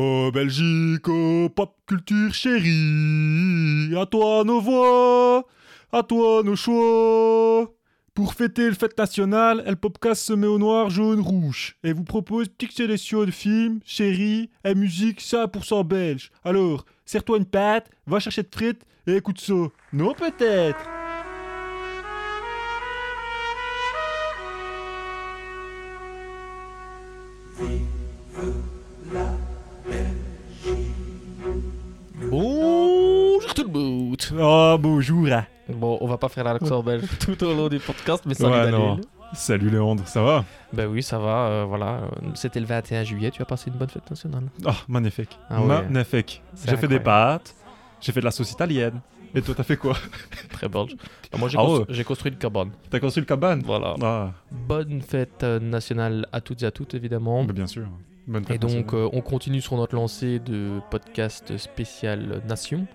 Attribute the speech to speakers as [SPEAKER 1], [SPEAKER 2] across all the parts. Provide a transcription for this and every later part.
[SPEAKER 1] Oh Belgique, oh pop culture chérie, à toi nos voix, à toi nos choix. Pour fêter le fête nationale, El Popcast se met au noir, jaune, rouge et vous propose petite sélection de films, chérie et musique 100% belge. Alors, serre-toi une pâte, va chercher de frites et écoute ça. Non peut-être
[SPEAKER 2] monde.
[SPEAKER 1] Oh bonjour hein.
[SPEAKER 2] Bon, on va pas faire l'accent belge tout au long du podcast, mais salut
[SPEAKER 1] Ouais,
[SPEAKER 2] Daniel.
[SPEAKER 1] Salut Léandre, ça va?
[SPEAKER 2] Ben oui, ça va, euh, voilà. C'était le 21 juillet, tu as passé une bonne fête nationale.
[SPEAKER 1] Oh, magnifique.
[SPEAKER 2] Ah.
[SPEAKER 1] Magnifique. J'ai fait des pâtes, j'ai fait de la sauce italienne. Et toi, t'as fait quoi?
[SPEAKER 2] Très belge. Ah, moi, j'ai
[SPEAKER 1] Ah
[SPEAKER 2] constru-
[SPEAKER 1] ouais.
[SPEAKER 2] j'ai construit une cabane.
[SPEAKER 1] T'as construit le cabane?
[SPEAKER 2] Voilà.
[SPEAKER 1] Ah,
[SPEAKER 2] Bonne fête euh, nationale à toutes et à toutes, évidemment.
[SPEAKER 1] bien sûr. Bonne fête
[SPEAKER 2] Et donc, euh, on continue sur notre lancée de podcast spécial Nation.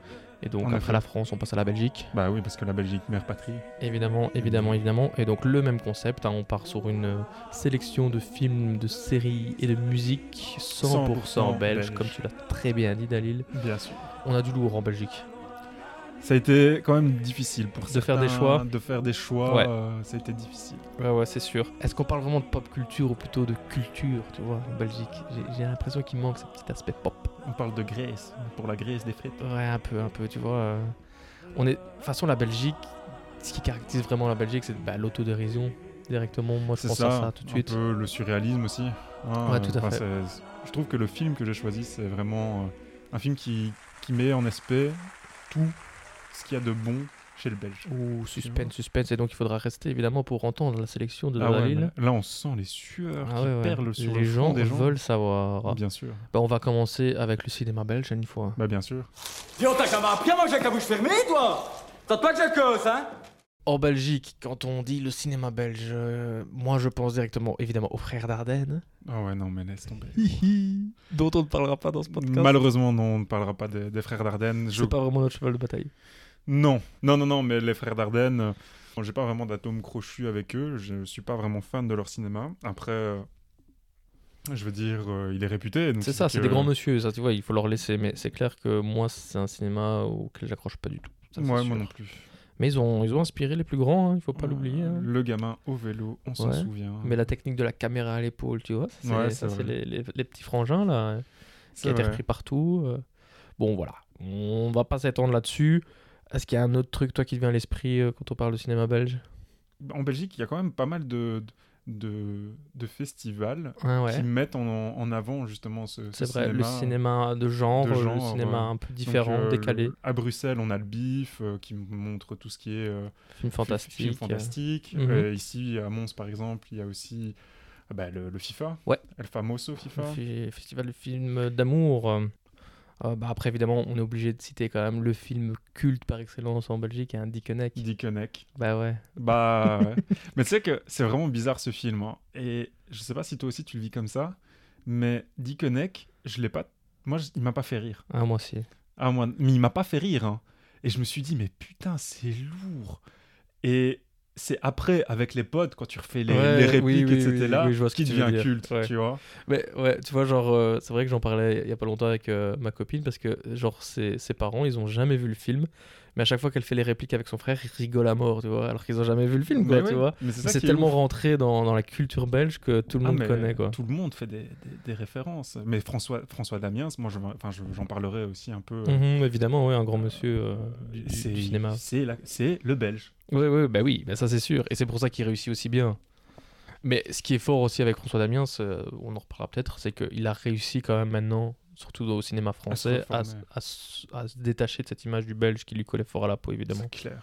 [SPEAKER 2] Et donc, après la France, on passe à la Belgique.
[SPEAKER 1] Bah oui, parce que la Belgique, mère patrie.
[SPEAKER 2] Évidemment, évidemment, évidemment. Et donc le même concept, hein, on part sur une euh, sélection de films, de séries et de musique 100%,
[SPEAKER 1] 100%
[SPEAKER 2] belge,
[SPEAKER 1] belge.
[SPEAKER 2] comme tu l'as très bien dit Dalil.
[SPEAKER 1] Bien sûr.
[SPEAKER 2] On a du lourd en Belgique.
[SPEAKER 1] Ça a été quand même difficile pour
[SPEAKER 2] De faire des
[SPEAKER 1] certains
[SPEAKER 2] choix.
[SPEAKER 1] De faire des choix,
[SPEAKER 2] Ouais.
[SPEAKER 1] euh, ça a été difficile.
[SPEAKER 2] Ouais, ouais, c'est sûr. Est-ce qu'on parle vraiment de pop culture ou plutôt de culture, tu vois, en Belgique? J'ai l'impression qu'il manque ce petit aspect pop.
[SPEAKER 1] On parle de Grèce, pour la Grèce des frites.
[SPEAKER 2] Ouais, un peu, un peu, tu vois. euh, On est... De toute façon, la Belgique, ce qui caractérise vraiment la Belgique, c'est bah, l'autodérision directement. Moi, je
[SPEAKER 1] C'est
[SPEAKER 2] pense
[SPEAKER 1] ça,
[SPEAKER 2] à ça tout de suite.
[SPEAKER 1] un peu le surréalisme aussi. hein,
[SPEAKER 2] Ouais, tout à
[SPEAKER 1] enfin,
[SPEAKER 2] fait.
[SPEAKER 1] Je trouve que le film que j'ai choisi, c'est vraiment euh, un film qui, qui met en aspect tout ce qu'il y a de bon chez le Belge.
[SPEAKER 2] Ouh, suspense, suspense. Et donc, il faudra rester évidemment pour entendre la sélection de
[SPEAKER 1] Ah ouais, là, on sent les sueurs
[SPEAKER 2] Ah
[SPEAKER 1] qui
[SPEAKER 2] ouais, ouais.
[SPEAKER 1] perlent sur
[SPEAKER 2] les
[SPEAKER 1] le
[SPEAKER 2] gens
[SPEAKER 1] front des gens.
[SPEAKER 2] veulent savoir.
[SPEAKER 1] Bien sûr.
[SPEAKER 2] Bah, on va commencer avec le cinéma belge une fois.
[SPEAKER 1] Bah bien sûr.
[SPEAKER 3] Dis, on t'a quand même appris à manger avec la bouche fermée, toi T'as que je cause, hein?
[SPEAKER 2] En Belgique, quand on dit le cinéma belge, euh, moi je pense directement évidemment aux frères Dardenne,
[SPEAKER 1] Ah ouais, non, mais laisse tomber.
[SPEAKER 2] dont on ne parlera pas dans ce podcast.
[SPEAKER 1] Malheureusement, non, on ne parlera pas des, des frères Dardenne. Je...
[SPEAKER 2] C'est pas vraiment notre cheval de bataille.
[SPEAKER 1] Non, non, non, non, mais les frères Dardenne, euh, j'ai pas vraiment d'atome crochu avec eux. Je suis pas vraiment fan de leur cinéma. Après, euh, je veux dire, euh, il est réputé.
[SPEAKER 2] C'est ça, c'est
[SPEAKER 1] que-
[SPEAKER 2] des grands monsieur, ça tu vois, il faut leur laisser. Mais c'est clair que moi c'est un cinéma auquel j'accroche pas du tout. ça, sûr.
[SPEAKER 1] moi non plus.
[SPEAKER 2] Mais ils ont, ils ont inspiré les plus grands, hein, il faut pas l'oublier. hein.
[SPEAKER 1] Le gamin au vélo, on s'en
[SPEAKER 2] Ouais.
[SPEAKER 1] souvient.
[SPEAKER 2] Mais la technique de la caméra à l'épaule, tu vois, ça, c'est
[SPEAKER 1] Ouais,
[SPEAKER 2] les, les- les petits frangins là. qui a été repris partout. Bon, voilà. On va pas s'étendre là-dessus. Est-ce qu'il y a un autre truc, toi, qui te vient à l'esprit euh, quand on parle de cinéma belge?
[SPEAKER 1] En Belgique, il y a quand même pas mal de, de, de festivals
[SPEAKER 2] Ah ouais.
[SPEAKER 1] qui mettent en, en avant justement ce, ce
[SPEAKER 2] C'est vrai, le
[SPEAKER 1] cinéma.
[SPEAKER 2] cinéma de genre,
[SPEAKER 1] de
[SPEAKER 2] le cinéma un peu
[SPEAKER 1] Donc,
[SPEAKER 2] différent,
[SPEAKER 1] euh,
[SPEAKER 2] décalé,
[SPEAKER 1] le- À Bruxelles, on a le BIF euh, qui montre tout ce qui est euh,
[SPEAKER 2] film
[SPEAKER 1] fi-
[SPEAKER 2] fantastique.
[SPEAKER 1] film fantastique.
[SPEAKER 2] Mhm.
[SPEAKER 1] Euh, ici, à Mons, par exemple, il y a aussi euh, bah, le, le FIFA.
[SPEAKER 2] Ouais.
[SPEAKER 1] El Famoso FIFA.
[SPEAKER 2] Le festival de films d'amour. Euh. Bah après, évidemment, on est obligé de citer quand même le film culte par excellence en Belgique, un Dickeneck.
[SPEAKER 1] Dickeneck.
[SPEAKER 2] Bah ouais.
[SPEAKER 1] Bah ouais. mais tu sais que c'est vraiment bizarre ce film. hein. Et je sais pas si toi aussi tu le vis comme ça, mais Dickeneck, je l'ai pas. Moi, je- il m'a pas fait rire.
[SPEAKER 2] Ah, moi aussi.
[SPEAKER 1] Ah, moi, mais il m'a pas fait rire. hein. Et je me suis dit, mais putain, c'est lourd. Et c'est après, avec les potes, quand tu refais les,
[SPEAKER 2] Ouais,
[SPEAKER 1] les répliques,
[SPEAKER 2] oui, oui,
[SPEAKER 1] etc.,
[SPEAKER 2] oui, oui, je vois ce
[SPEAKER 1] qui devient culte,
[SPEAKER 2] Ouais.
[SPEAKER 1] tu vois.
[SPEAKER 2] Mais ouais, tu vois, genre, euh, c'est vrai que j'en parlais il y a pas longtemps avec euh, ma copine parce que, genre, ses, ses parents, ils ont jamais vu le film. Mais à chaque fois qu'elle fait les répliques avec son frère, ils rigolent à mort, tu vois, alors qu'ils ont jamais vu le film, quoi, tu vois.
[SPEAKER 1] c'est
[SPEAKER 2] tellement
[SPEAKER 1] ouf.
[SPEAKER 2] rentré dans, dans la culture belge que tout le
[SPEAKER 1] Ah,
[SPEAKER 2] monde connaît, quoi.
[SPEAKER 1] Tout le monde fait des, des- des références. Mais François, François Damiens, moi, je- enfin, je- j'en parlerai aussi un peu. euh,
[SPEAKER 2] Mhm, évidemment, ouais, un grand monsieur euh, du, cinéma.
[SPEAKER 1] c'est le Belge.
[SPEAKER 2] Oui, oui, bah oui, bah ça c'est sûr. Et c'est pour ça qu'il réussit aussi bien. Mais ce qui est fort aussi avec François Damiens, euh, on en reparlera peut-être, c'est qu'il a réussi quand même maintenant, surtout au cinéma français, à, se- à se détacher de cette image du belge qui lui collait fort à la peau, évidemment.
[SPEAKER 1] C'est clair.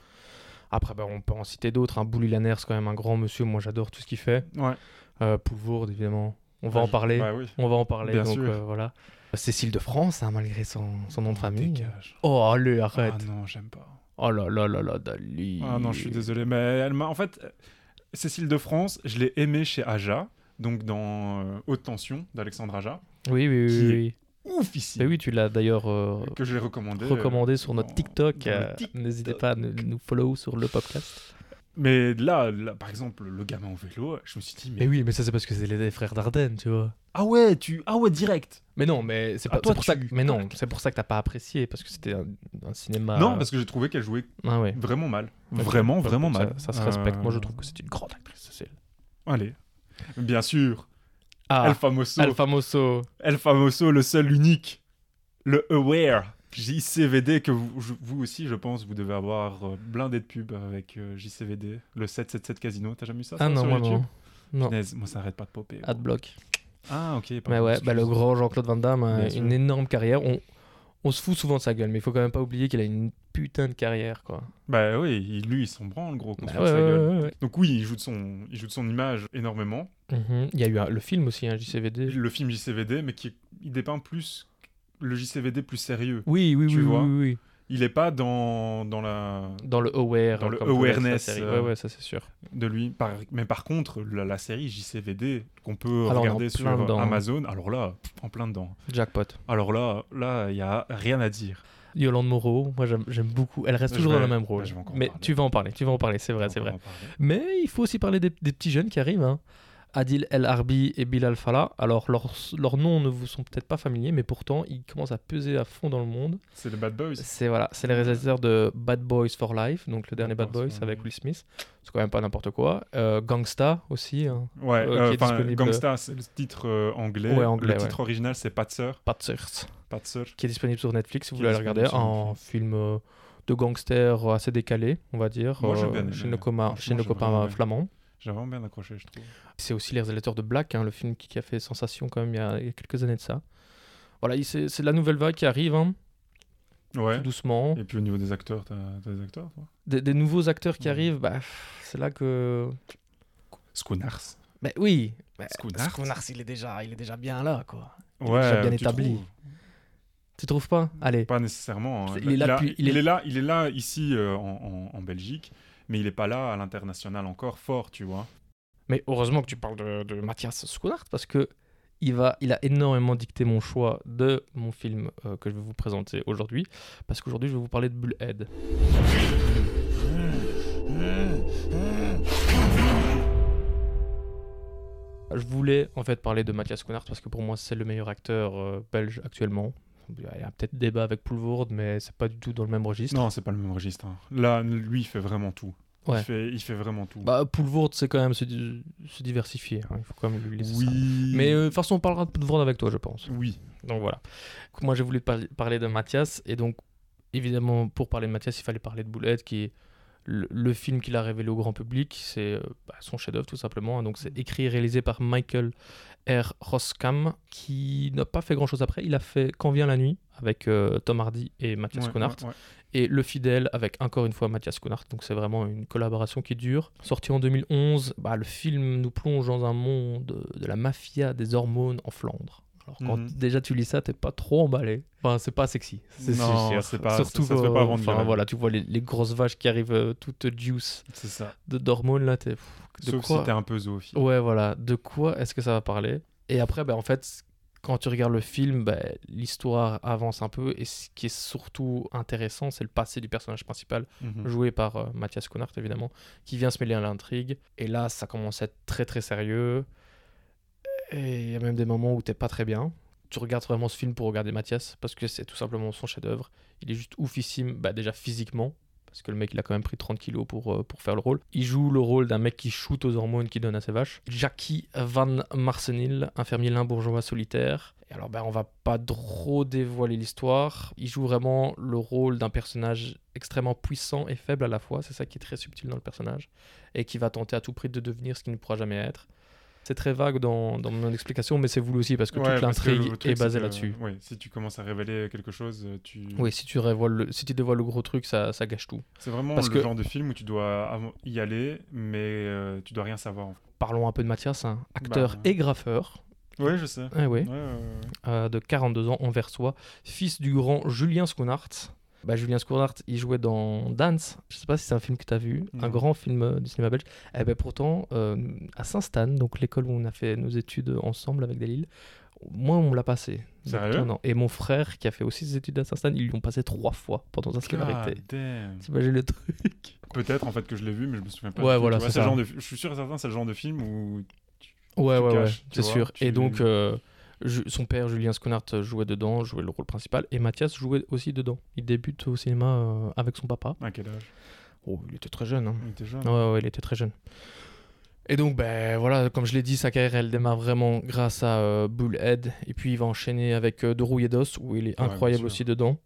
[SPEAKER 2] Après, bah, on peut en citer d'autres. Un Bouli Lanner, c'est quand même un grand monsieur. Moi, j'adore tout ce qu'il fait.
[SPEAKER 1] Ouais.
[SPEAKER 2] Euh, Poulvourde, évidemment. On va
[SPEAKER 1] Bah,
[SPEAKER 2] en parler.
[SPEAKER 1] Bah oui.
[SPEAKER 2] On va en parler.
[SPEAKER 1] Bien
[SPEAKER 2] donc
[SPEAKER 1] sûr.
[SPEAKER 2] euh, voilà. Cécile de France, hein, malgré son, son nom de famille.
[SPEAKER 1] Dégage.
[SPEAKER 2] Oh, allez, arrête.
[SPEAKER 1] Ah non, j'aime pas.
[SPEAKER 2] Oh là là là là, Dali.
[SPEAKER 1] Ah non, je suis désolé, mais elle m'a. En fait, Cécile de France, je l'ai aimée chez Aja, donc dans euh, Haute Tension d'Alexandre Aja.
[SPEAKER 2] Oui, oui, oui.
[SPEAKER 1] Qui
[SPEAKER 2] oui,
[SPEAKER 1] est
[SPEAKER 2] oui.
[SPEAKER 1] Ouf ici.
[SPEAKER 2] Bah oui, tu l'as d'ailleurs euh,
[SPEAKER 1] Que je l'ai recommandé. euh,
[SPEAKER 2] recommandé sur notre TikTok. euh,
[SPEAKER 1] TikTok.
[SPEAKER 2] N'hésitez pas à nous, nous follow sur le podcast.
[SPEAKER 1] Mais là, là, par exemple, le gamin au vélo, je me suis dit, mais.
[SPEAKER 2] Mais oui, mais ça c'est parce que c'est les frères Dardenne, tu vois.
[SPEAKER 1] Ah ouais, tu. Ah ouais, direct
[SPEAKER 2] Mais non, mais c'est
[SPEAKER 1] Ah,
[SPEAKER 2] pas
[SPEAKER 1] toi,
[SPEAKER 2] c'est pour ça. que- Mais non, c'est pour ça que t'as pas apprécié parce que c'était un, un cinéma.
[SPEAKER 1] Non, parce que j'ai trouvé qu'elle jouait
[SPEAKER 2] ah ouais.
[SPEAKER 1] vraiment mal. Vraiment, vraiment
[SPEAKER 2] ça-
[SPEAKER 1] mal.
[SPEAKER 2] Ça, se respecte. Moi, je
[SPEAKER 1] Euh,
[SPEAKER 2] trouve que c'est une grande actrice, Cécile.
[SPEAKER 1] Allez. Bien sûr.
[SPEAKER 2] Ah,
[SPEAKER 1] El Famoso.
[SPEAKER 2] El Famoso.
[SPEAKER 1] El Famoso, le seul unique. Le Aware. JCVD que vous, aussi, je pense, vous devez avoir euh, blindé de pubs avec euh, JCVD. Le 777 Casino. T'as jamais vu ça,
[SPEAKER 2] Ah
[SPEAKER 1] ça,
[SPEAKER 2] non,
[SPEAKER 1] sur
[SPEAKER 2] moi
[SPEAKER 1] YouTube
[SPEAKER 2] non.
[SPEAKER 1] Moi, ça arrête pas de popper.
[SPEAKER 2] Adblock.
[SPEAKER 1] Ah, ok.
[SPEAKER 2] Mais ouais, bah, le grand Jean-Claude Van Damme a une énorme carrière. On, on se fout souvent de sa gueule, mais il faut quand même pas oublier qu'il a une putain de carrière, quoi.
[SPEAKER 1] Bah oui, lui, il s'en branle, gros, qu'on
[SPEAKER 2] Bah
[SPEAKER 1] se
[SPEAKER 2] ouais,
[SPEAKER 1] foute de sa gueule.
[SPEAKER 2] ouais, ouais.
[SPEAKER 1] Donc oui, il joue de son, il joue de son image énormément.
[SPEAKER 2] Mhm. Il y a eu un- le film aussi, un JCVD.
[SPEAKER 1] Le film JCVD, mais qui il dépeint plus le JCVD plus sérieux.
[SPEAKER 2] Oui, oui,
[SPEAKER 1] Tu
[SPEAKER 2] oui,
[SPEAKER 1] vois
[SPEAKER 2] oui, oui, oui.
[SPEAKER 1] Il est pas dans, dans la
[SPEAKER 2] Dans le aware.
[SPEAKER 1] Dans le
[SPEAKER 2] la
[SPEAKER 1] awareness,
[SPEAKER 2] série.
[SPEAKER 1] euh,
[SPEAKER 2] Ouais, ouais, ça c'est sûr.
[SPEAKER 1] de lui. Par- mais par contre, la, la série JCVD qu'on peut
[SPEAKER 2] Ah,
[SPEAKER 1] regarder sur
[SPEAKER 2] dedans.
[SPEAKER 1] Amazon, alors là, en plein dedans.
[SPEAKER 2] Jackpot.
[SPEAKER 1] Alors là, là, il y a rien à dire.
[SPEAKER 2] Yolande Moreau, moi j'aime beaucoup. Elle reste
[SPEAKER 1] Je
[SPEAKER 2] toujours
[SPEAKER 1] vais-
[SPEAKER 2] dans le même rôle.
[SPEAKER 1] bah, en
[SPEAKER 2] Mais
[SPEAKER 1] parler.
[SPEAKER 2] tu vas en parler, tu vas en parler, c'est vrai, c'est vrai. Mais il faut aussi parler des, des petits jeunes qui arrivent. hein. Adil El Harbi et Bilal Fallah. Alors leurs leurs noms ne vous sont peut-être pas familiers, mais pourtant ils commencent à peser à fond dans le monde.
[SPEAKER 1] C'est le Bad Boys.
[SPEAKER 2] C'est voilà, c'est les réalisateurs de Bad Boys for Life, donc le dernier Bad
[SPEAKER 1] Boys
[SPEAKER 2] avec. Will Smith. C'est quand même pas n'importe quoi. Euh, Gangsta aussi, hein.
[SPEAKER 1] Ouais,
[SPEAKER 2] euh,
[SPEAKER 1] euh,
[SPEAKER 2] qui est
[SPEAKER 1] Gangsta, c'est le titre euh, anglais.
[SPEAKER 2] Ouais, anglais,
[SPEAKER 1] le
[SPEAKER 2] ouais.
[SPEAKER 1] titre original, c'est Patser.
[SPEAKER 2] Patserts,
[SPEAKER 1] Patser.
[SPEAKER 2] qui est disponible sur Netflix si vous voulez le regarder.
[SPEAKER 1] Netflix.
[SPEAKER 2] film de gangster assez décalé, on va dire,
[SPEAKER 1] Moi,
[SPEAKER 2] chez nos, chez nos copains flamands.
[SPEAKER 1] J'ai vraiment bien accroché, je trouve.
[SPEAKER 2] C'est aussi les réalisateurs de Black, hein, le film qui, qui a fait sensation quand même il y a, il y a quelques années de ça. Voilà, il- c'est c'est la nouvelle vague qui arrive, hein,
[SPEAKER 1] Ouais.
[SPEAKER 2] tout doucement.
[SPEAKER 1] Et puis au niveau des acteurs, t'as t'as des acteurs, toi?
[SPEAKER 2] Des, des nouveaux acteurs qui
[SPEAKER 1] Ouais.
[SPEAKER 2] arrivent, bah, c'est là que...
[SPEAKER 1] Schoonars.
[SPEAKER 2] Bah oui, bah, il est déjà, il est déjà bien là, quoi. Il est déjà bien
[SPEAKER 1] tu
[SPEAKER 2] établi.
[SPEAKER 1] trouves?
[SPEAKER 2] Tu trouves pas? Allez.
[SPEAKER 1] Pas nécessairement. hein.
[SPEAKER 2] Il est là il est
[SPEAKER 1] là, il est là ici euh, en, en- en Belgique, mais il est pas là à l'international encore fort, tu vois.
[SPEAKER 2] Mais heureusement que tu parles de, Mathias Schoonart parce que il a énormément dicté mon choix de mon film euh, que je vais vous présenter aujourd'hui. Parce qu'aujourd'hui, je vais vous parler de Bullhead. Je voulais en fait parler de Mathias Schoonart parce que pour moi, c'est le meilleur acteur euh, belge actuellement. Il y a peut-être débat avec Poulvoord, mais c'est pas du tout dans le même registre.
[SPEAKER 1] Non, c'est pas le même registre. hein. Là, lui, il fait vraiment tout.
[SPEAKER 2] Ouais.
[SPEAKER 1] Il, fait, il fait vraiment tout.
[SPEAKER 2] Bah, Poulvoord, c'est quand même se, di- se diversifier. hein. Il faut quand même lui laisser ça.
[SPEAKER 1] oui.
[SPEAKER 2] Mais euh, de toute façon, on parlera de Poulvoord avec toi, je pense.
[SPEAKER 1] Oui.
[SPEAKER 2] Donc voilà. Moi, j'ai voulu par- parler de Mathias. Et donc, évidemment, pour parler de Mathias, il fallait parler de Boulette, qui est le, le film qu'il a révélé au grand public. C'est euh, bah, son chef-d'œuvre, tout simplement. Donc, c'est écrit et réalisé par Michael R. Roskam, qui n'a pas fait grand-chose après. Il a fait Quand vient la nuit avec euh, Tom Hardy et Mathias
[SPEAKER 1] Ouais,
[SPEAKER 2] Schoonart.
[SPEAKER 1] ouais, ouais.
[SPEAKER 2] Et Le Fidèle avec encore une fois Mathias Schoonart. Donc c'est vraiment une collaboration qui dure. Sorti en 2011, bah, le film nous plonge dans un monde de la mafia des hormones en Flandre. Alors quand
[SPEAKER 1] Mhm.
[SPEAKER 2] déjà tu lis ça, t'es pas trop emballé. Enfin, c'est pas sexy. C'est
[SPEAKER 1] Non,
[SPEAKER 2] sûr.
[SPEAKER 1] c'est pas-
[SPEAKER 2] Surtout
[SPEAKER 1] ça- ça fait pas
[SPEAKER 2] Enfin voilà, tu vois les, les grosses vaches qui arrivent euh, toutes juice
[SPEAKER 1] C'est ça.
[SPEAKER 2] de- d'hormones là. T'es, pff, de
[SPEAKER 1] Sauf
[SPEAKER 2] quoi
[SPEAKER 1] si t'es un peu zoophile.
[SPEAKER 2] Ouais, voilà. De quoi est-ce que ça va parler? Et après, bah, en fait, quand tu regardes le film, bah, l'histoire avance un peu. Et ce qui est surtout intéressant, c'est le passé du personnage principal,
[SPEAKER 1] Mhm.
[SPEAKER 2] joué par euh, Mathias Schoonart, évidemment, qui vient se mêler à l'intrigue. Et là, ça commence à être très, très sérieux. Et il y a même des moments où t'es pas très bien. Tu regardes vraiment ce film pour regarder Mathias, parce que c'est tout simplement son chef-d'œuvre. Il est juste oufissime, bah, déjà physiquement, parce que le mec il a quand même pris 30 kilos pour, euh, pour faire le rôle. Il joue le rôle d'un mec qui shoot aux hormones qui donne à ses vaches. Jackie Van Marsenil, infirmier limbourgeois solitaire. Et alors ben on va pas trop dévoiler l'histoire. Il joue vraiment le rôle d'un personnage extrêmement puissant et faible à la fois. C'est ça qui est très subtil dans le personnage. Et qui va tenter à tout prix de devenir ce qu'il ne pourra jamais être. C'est très vague dans, dans mon explication, mais c'est voulu aussi parce que
[SPEAKER 1] Ouais,
[SPEAKER 2] toute l'intrigue est basée là-dessus.
[SPEAKER 1] ouais, si tu commences à révéler quelque chose, euh, tu.
[SPEAKER 2] Oui, si tu, révoiles le, si tu dévoiles le gros truc, ça, ça gâche tout.
[SPEAKER 1] C'est vraiment
[SPEAKER 2] Parce
[SPEAKER 1] le
[SPEAKER 2] que-
[SPEAKER 1] genre de film où tu dois y aller, mais euh, tu dois rien savoir. en fait.
[SPEAKER 2] Parlons un peu de Mathias, hein, acteur
[SPEAKER 1] Bah.
[SPEAKER 2] et graffeur.
[SPEAKER 1] Ouais, je sais.
[SPEAKER 2] Eh oui.
[SPEAKER 1] Ouais, ouais, ouais.
[SPEAKER 2] euh, de 42 ans, anversois, fils du grand Julien Schoonart. Bah, Julien Schoonart, il jouait dans Dance. Je sais pas si c'est un film que tu as vu, un grand film euh, du cinéma belge. Eh ben pourtant, euh, à Saint-Stan, donc l'école où on a fait nos études ensemble avec Delille, Moi, on l'a passé.
[SPEAKER 1] Sérieux?
[SPEAKER 2] Non. Et mon frère, qui a fait aussi ses études d'Assassin, ils l'ont passé trois fois pendant sa scolarité.
[SPEAKER 1] Damn.
[SPEAKER 2] T'imagines le truc?
[SPEAKER 1] Peut-être en fait que je l'ai vu, mais je me souviens pas.
[SPEAKER 2] Ouais, voilà,
[SPEAKER 1] vois,
[SPEAKER 2] ça.
[SPEAKER 1] genre de- Je suis sûr et certain, c'est le genre de film où.
[SPEAKER 2] Ouais,
[SPEAKER 1] tu
[SPEAKER 2] ouais, ouais,
[SPEAKER 1] caches,
[SPEAKER 2] c'est sûr.
[SPEAKER 1] tu-
[SPEAKER 2] Et donc, euh, son père, Julien Sconart, jouait dedans, jouait le rôle principal. Et Mathias jouait aussi dedans. Il débute au cinéma euh, avec son papa.
[SPEAKER 1] À quel âge?
[SPEAKER 2] Oh, il était très jeune. Hein.
[SPEAKER 1] Il était jeune.
[SPEAKER 2] Ouais, ouais, il était très jeune. Et donc, ben voilà, comme je l'ai dit, sa carrière, elle démarre vraiment grâce à euh, Bullhead. Et puis, il va enchaîner avec euh, De Rouille et d'Os, où il est incroyable aussi dedans.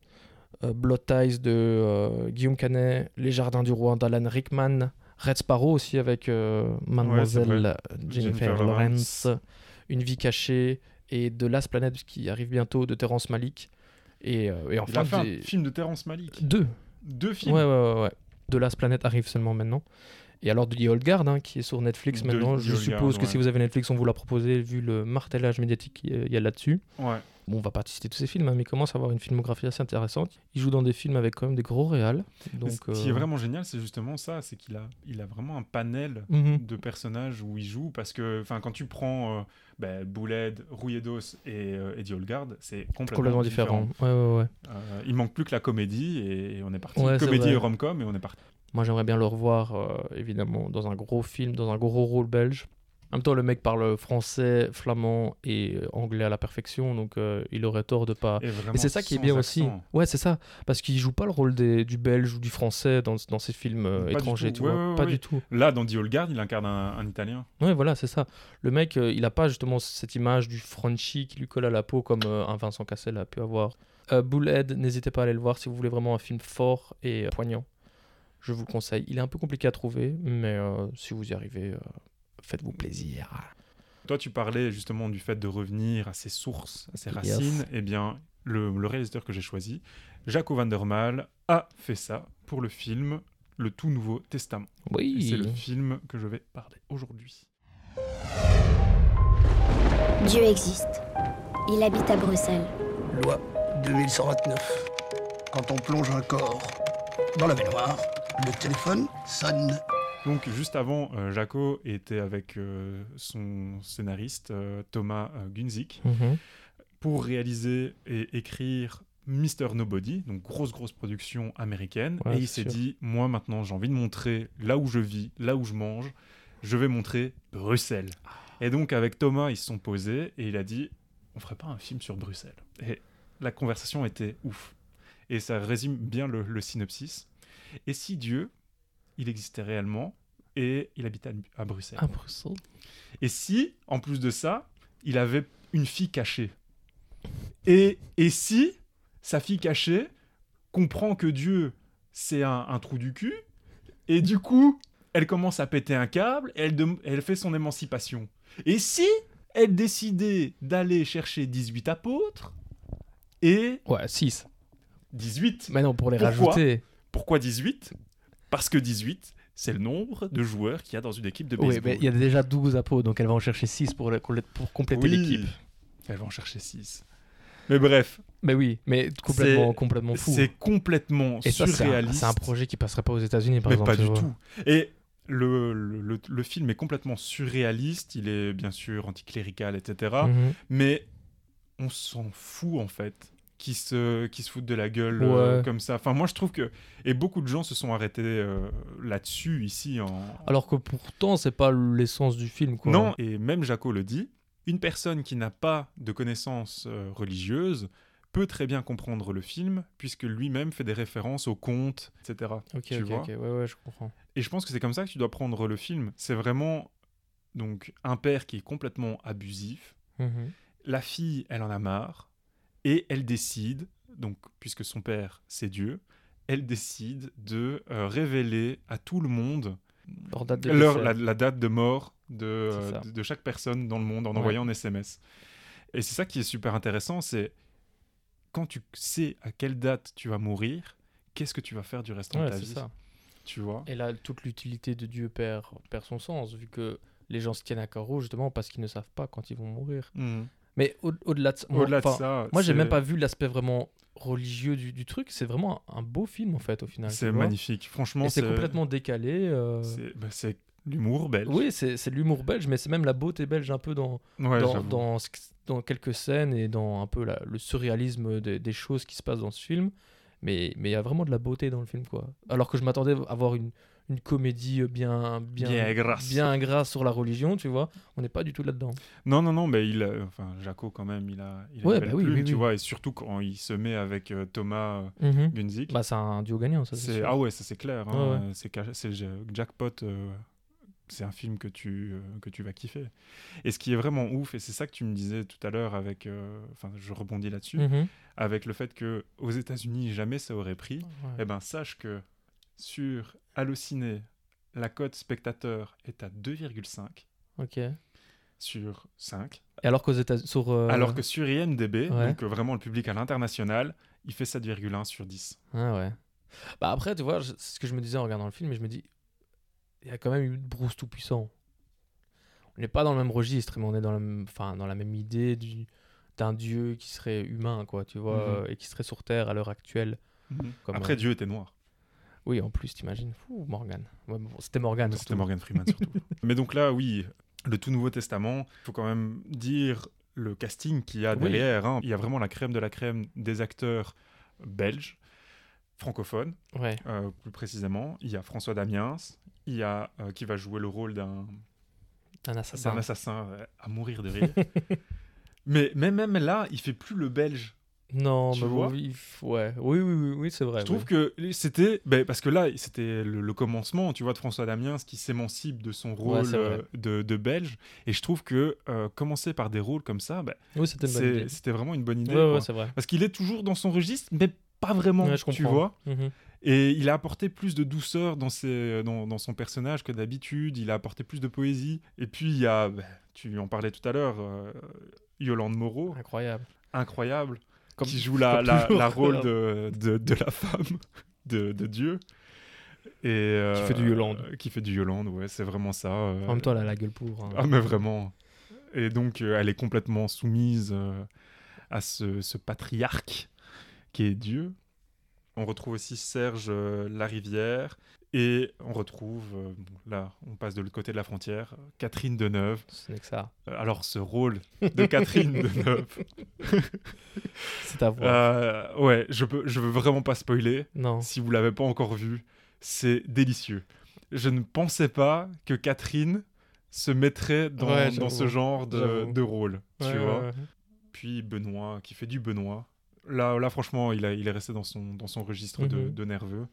[SPEAKER 2] Euh, Blood Ties de Guillaume Canet, Les Jardins du Roi d'Alan Rickman, Red Sparrow aussi avec Mademoiselle. Jennifer, Lawrence. Une vie cachée et The Last Planet qui arrive bientôt de Terrence Malick. Et, euh, et enfin, des-
[SPEAKER 1] un film de Terrence Malick.
[SPEAKER 2] deux.
[SPEAKER 1] Deux films.
[SPEAKER 2] Ouais, ouais, ouais, ouais. The Last Planet arrive seulement maintenant. Et alors The Old Guard, hein, qui est sur Netflix maintenant. Je suppose
[SPEAKER 1] Guard,
[SPEAKER 2] que si vous avez Netflix, on vous l'a proposé, vu le martelage médiatique qu'il y a là-dessus.
[SPEAKER 1] Ouais.
[SPEAKER 2] Bon, on va pas citer tous ces films, hein, mais il commence à avoir une filmographie assez intéressante. Il joue dans des films avec quand même des gros réals. Donc,
[SPEAKER 1] Ce qui est
[SPEAKER 2] euh,
[SPEAKER 1] vraiment génial, c'est justement ça, c'est qu'il a, il a vraiment un panel
[SPEAKER 2] mhm.
[SPEAKER 1] de personnages où il joue parce que, quand tu prends euh, ben, Bouled, et euh, Eddie Holgard, c'est complètement,
[SPEAKER 2] complètement différent. Ouais, ouais, ouais.
[SPEAKER 1] Euh, il manque plus que la comédie et, on est parti. Comédie et rom-com et on est parti.
[SPEAKER 2] Moi, j'aimerais bien le revoir, euh, évidemment, dans un gros film, dans un gros rôle belge. En même temps, le mec parle français, flamand et euh, anglais à la perfection, donc euh, il aurait tort de pas.
[SPEAKER 1] Et,
[SPEAKER 2] Et c'est ça qui est bien aussi. Ouais, c'est ça. Parce qu'il joue pas le rôle des- du belge ou du français dans, dans ces films euh, étrangers, tu
[SPEAKER 1] Ouais,
[SPEAKER 2] vois.
[SPEAKER 1] ouais,
[SPEAKER 2] pas
[SPEAKER 1] ouais.
[SPEAKER 2] du tout.
[SPEAKER 1] Là, dans The Holgard, il incarne un, un Italien.
[SPEAKER 2] Ouais, voilà, c'est ça. Le mec, euh, il a pas justement cette image du Frenchy qui lui colle à la peau comme un Vincent Cassel a pu avoir. Bullhead, n'hésitez pas à aller le voir si vous voulez vraiment un film fort et poignant. Je vous le conseille. Il est un peu compliqué à trouver, mais si vous y arrivez, faites-vous plaisir.
[SPEAKER 1] Toi, tu parlais justement du fait de revenir à ses sources, à ses
[SPEAKER 2] Yes.
[SPEAKER 1] racines. Eh bien, le, le réalisateur que j'ai choisi, Jaco van der Maal, a fait ça pour le film Le tout nouveau Testament.
[SPEAKER 2] Oui.
[SPEAKER 1] c'est le film que je vais parler aujourd'hui.
[SPEAKER 4] Dieu existe. Il habite à Bruxelles.
[SPEAKER 5] Loi 2129. Quand on plonge un corps dans la baignoire, le téléphone sonne.
[SPEAKER 1] Donc, juste avant, euh, Jaco était avec euh, son scénariste euh, Thomas Gunzik
[SPEAKER 2] Mhm.
[SPEAKER 1] pour réaliser et écrire Mr. Nobody, donc grosse grosse production américaine.
[SPEAKER 2] Ouais,
[SPEAKER 1] et il s'est dit, moi maintenant j'ai envie de montrer là où je vis, là où je mange, je vais montrer Bruxelles. Et donc avec Thomas, ils se sont posés et il a dit, on ferait pas un film sur Bruxelles. Et la conversation était ouf. Et ça résume bien le, le synopsis. Et si Dieu, il existait réellement et il habitait à, Bruxelles
[SPEAKER 2] À Bruxelles.
[SPEAKER 1] et si, en plus de ça, il avait une fille cachée? Et, et si sa fille cachée comprend que Dieu, c'est un, un trou du cul, et du coup, elle commence à péter un câble, et elle, fait son émancipation. Et si elle décidait d'aller chercher 18 apôtres, et
[SPEAKER 2] Ouais, 6.
[SPEAKER 1] 18
[SPEAKER 2] Mais non, pour les
[SPEAKER 1] Pourquoi?
[SPEAKER 2] rajouter.
[SPEAKER 1] Pourquoi 18 Parce que 18, c'est le nombre de joueurs qu'il y a dans une équipe de
[SPEAKER 2] Oui,
[SPEAKER 1] baseball.
[SPEAKER 2] mais il y a déjà 12 apôtres, donc elle va en chercher 6 pour, le- pour compléter
[SPEAKER 1] Oui.
[SPEAKER 2] l'équipe.
[SPEAKER 1] Elle va en chercher 6. Mais bref,
[SPEAKER 2] Mais oui, mais complètement, complètement fou.
[SPEAKER 1] c'est complètement
[SPEAKER 2] Et ça, c'est un,
[SPEAKER 1] surréaliste.
[SPEAKER 2] c'est un projet qui passerait pas aux États-Unis, par
[SPEAKER 1] mais
[SPEAKER 2] exemple.
[SPEAKER 1] pas du
[SPEAKER 2] vois.
[SPEAKER 1] tout. Et le, le, le- le film est complètement surréaliste. Il est bien sûr anticlérical, etc.
[SPEAKER 2] Mhm.
[SPEAKER 1] Mais on s'en fout en fait. Qui se, qui se foutent de la gueule euh, comme ça. Enfin, moi je trouve que. Et beaucoup de gens se sont arrêtés euh, là-dessus, ici. En...
[SPEAKER 2] Alors que pourtant, c'est pas l'essence du film, quoi.
[SPEAKER 1] Non, et même Jaco le dit, une personne qui n'a pas de connaissances euh, religieuses peut très bien comprendre le film, puisque lui-même fait des références aux contes, etc.
[SPEAKER 2] Ok,
[SPEAKER 1] tu vois
[SPEAKER 2] ok. Ouais, ouais, je comprends.
[SPEAKER 1] Et je pense que c'est comme ça que tu dois prendre le film. C'est vraiment donc un père qui est complètement abusif.
[SPEAKER 2] Mhm.
[SPEAKER 1] La fille, elle en a marre. Et elle décide, donc puisque son père, c'est Dieu, elle décide de euh, révéler à tout le monde
[SPEAKER 2] Leur date de
[SPEAKER 1] leur-
[SPEAKER 2] décès.
[SPEAKER 1] la, la date de mort de, euh, chaque personne dans le monde en
[SPEAKER 2] Ouais.
[SPEAKER 1] envoyant un SMS. Et c'est ça qui est super intéressant, c'est quand tu sais à quelle date tu vas mourir, qu'est-ce que tu vas faire du restant
[SPEAKER 2] Ouais,
[SPEAKER 1] de ta vie
[SPEAKER 2] ça.
[SPEAKER 1] Tu vois?
[SPEAKER 2] Et là, toute l'utilité de Dieu perd, perd son sens, vu que les gens se tiennent à carreau justement parce qu'ils ne savent pas quand ils vont mourir.
[SPEAKER 1] Mhm.
[SPEAKER 2] Mais au- au-delà de ça, moi-
[SPEAKER 1] Au-delà de
[SPEAKER 2] enfin,
[SPEAKER 1] ça,
[SPEAKER 2] moi j'ai même pas vu l'aspect vraiment religieux du, du truc. C'est vraiment un beau film en fait au final.
[SPEAKER 1] C'est magnifique. Franchement,
[SPEAKER 2] c'est complètement décalé. euh,
[SPEAKER 1] c'est bah, c'est L'humour belge.
[SPEAKER 2] Oui, c'est l'humour belge, mais c'est même la beauté belge un peu dans,
[SPEAKER 1] Ouais,
[SPEAKER 2] dans, dans, quelques scènes et dans un peu la- le surréalisme des- des choses qui se passent dans ce film. Mais mais il y a vraiment de la beauté dans le film, quoi. Alors que je m'attendais à voir une, une comédie bien, bien,
[SPEAKER 1] Bien grasse.
[SPEAKER 2] bien grasse sur la religion, tu vois. On n'est pas du tout là-dedans.
[SPEAKER 1] Non, non, non, mais il a, enfin, Jaco quand même, il a, il a
[SPEAKER 2] Ouais, bah oui,
[SPEAKER 1] plume,
[SPEAKER 2] oui,
[SPEAKER 1] tu
[SPEAKER 2] oui.
[SPEAKER 1] vois, et surtout quand il se met avec euh, Thomas euh, Gunzik.
[SPEAKER 2] Bah, c'est un duo gagnant, ça. c'est
[SPEAKER 1] ah ouais, ça c'est clair. hein,
[SPEAKER 2] Ouais, ouais.
[SPEAKER 1] euh, C'est c'est jackpot. euh, c'est un film que tu euh, que tu vas kiffer. Et ce qui est vraiment ouf, et c'est ça que tu me disais tout à l'heure avec, euh, enfin, je rebondis là-dessus,
[SPEAKER 2] Mhm.
[SPEAKER 1] avec le fait que aux États-Unis jamais ça aurait pris.
[SPEAKER 2] Ouais.
[SPEAKER 1] Eh ben sache que sur Allociné, la cote spectateur est à 2,5
[SPEAKER 2] Ok. Et
[SPEAKER 1] sur 5.
[SPEAKER 2] alors qu'aux États sur euh,
[SPEAKER 1] Alors que sur IMDB,
[SPEAKER 2] Ouais.
[SPEAKER 1] donc euh, vraiment le public à l'international, il fait 7,1 sur 10.
[SPEAKER 2] Ah ouais. Bah après, tu vois, c'est ce que je me disais en regardant le film, et je me dis, il y a quand même eu Bruce Tout-Puissant. On n'est pas dans le même registre, mais on est dans la même, enfin, dans la même idée du, d'un dieu qui serait humain, quoi, tu vois,
[SPEAKER 1] Mhm.
[SPEAKER 2] et qui serait sur Terre à l'heure actuelle. Comme,
[SPEAKER 1] Après,
[SPEAKER 2] euh,
[SPEAKER 1] Dieu était noir.
[SPEAKER 2] Oui, en plus, t'imagines. Fou, Morgan. Ouais, bon, c'était Morgan.
[SPEAKER 1] C'était. Morgan Freeman surtout. Mais donc là, oui, le tout Nouveau Testament, il faut quand même dire le casting qu'il y a
[SPEAKER 2] Oui.
[SPEAKER 1] derrière. hein. Il y a vraiment la crème de la crème des acteurs belges, francophones,
[SPEAKER 2] Ouais.
[SPEAKER 1] euh, plus précisément. Il y a François Damiens, il y a euh, qui va jouer le rôle d'un
[SPEAKER 2] Un assassin.
[SPEAKER 1] d'un assassin euh, à mourir de rire. Mais même, même là, il fait plus le belge.
[SPEAKER 2] Non,
[SPEAKER 1] Tu
[SPEAKER 2] mais
[SPEAKER 1] vois
[SPEAKER 2] f- ouais. Oui, oui, oui, oui, c'est vrai.
[SPEAKER 1] Je trouve
[SPEAKER 2] oui.
[SPEAKER 1] que c'était ben, parce que là c'était le, le commencement tu vois de François Damiens qui s'émancipe de son rôle euh, de, de belge et je trouve que euh, commencer par des rôles comme ça ben,
[SPEAKER 2] Oui, c'était
[SPEAKER 1] vraiment une bonne idée
[SPEAKER 2] Ouais, vrai.
[SPEAKER 1] parce qu'il est toujours dans son registre mais pas vraiment
[SPEAKER 2] je
[SPEAKER 1] tu vois
[SPEAKER 2] Mhm.
[SPEAKER 1] et il a apporté plus de douceur dans, ses, dans, dans son personnage que d'habitude il a apporté plus de poésie et puis il y a ben, tu en parlais tout à l'heure euh, Yolande Moreau
[SPEAKER 2] Incroyable.
[SPEAKER 1] incroyable
[SPEAKER 2] Comme-
[SPEAKER 1] qui joue la, la, rôle de, de, de la femme de, de Dieu. Et, euh,
[SPEAKER 2] Qui fait du Yolande.
[SPEAKER 1] euh, qui fait du Yolande, ouais, c'est vraiment ça. euh.
[SPEAKER 2] En même temps, elle a la gueule pour. hein.
[SPEAKER 1] Ah, mais vraiment. Et donc, euh, elle est complètement soumise euh, à ce, ce patriarche qui est Dieu. On retrouve aussi Serge euh, Larivière. Et on retrouve, euh, bon, là, on passe de l'autre côté de la frontière, Catherine Deneuve.
[SPEAKER 2] Ce n'est que ça.
[SPEAKER 1] Euh, Alors, ce rôle de Catherine Deneuve,
[SPEAKER 2] C'est à voir.
[SPEAKER 1] Euh, ouais, je peux, je veux vraiment pas spoiler.
[SPEAKER 2] non.
[SPEAKER 1] Si vous l'avez pas encore vu, c'est délicieux. Je ne pensais pas que Catherine se mettrait dans,
[SPEAKER 2] Ouais,
[SPEAKER 1] dans ce genre de, de rôle, tu
[SPEAKER 2] Ouais,
[SPEAKER 1] vois. Puis Benoît, qui fait du Benoît. Là, là franchement, il, a, il est resté dans son, dans son registre de,
[SPEAKER 2] Mhm.
[SPEAKER 1] de nerveux,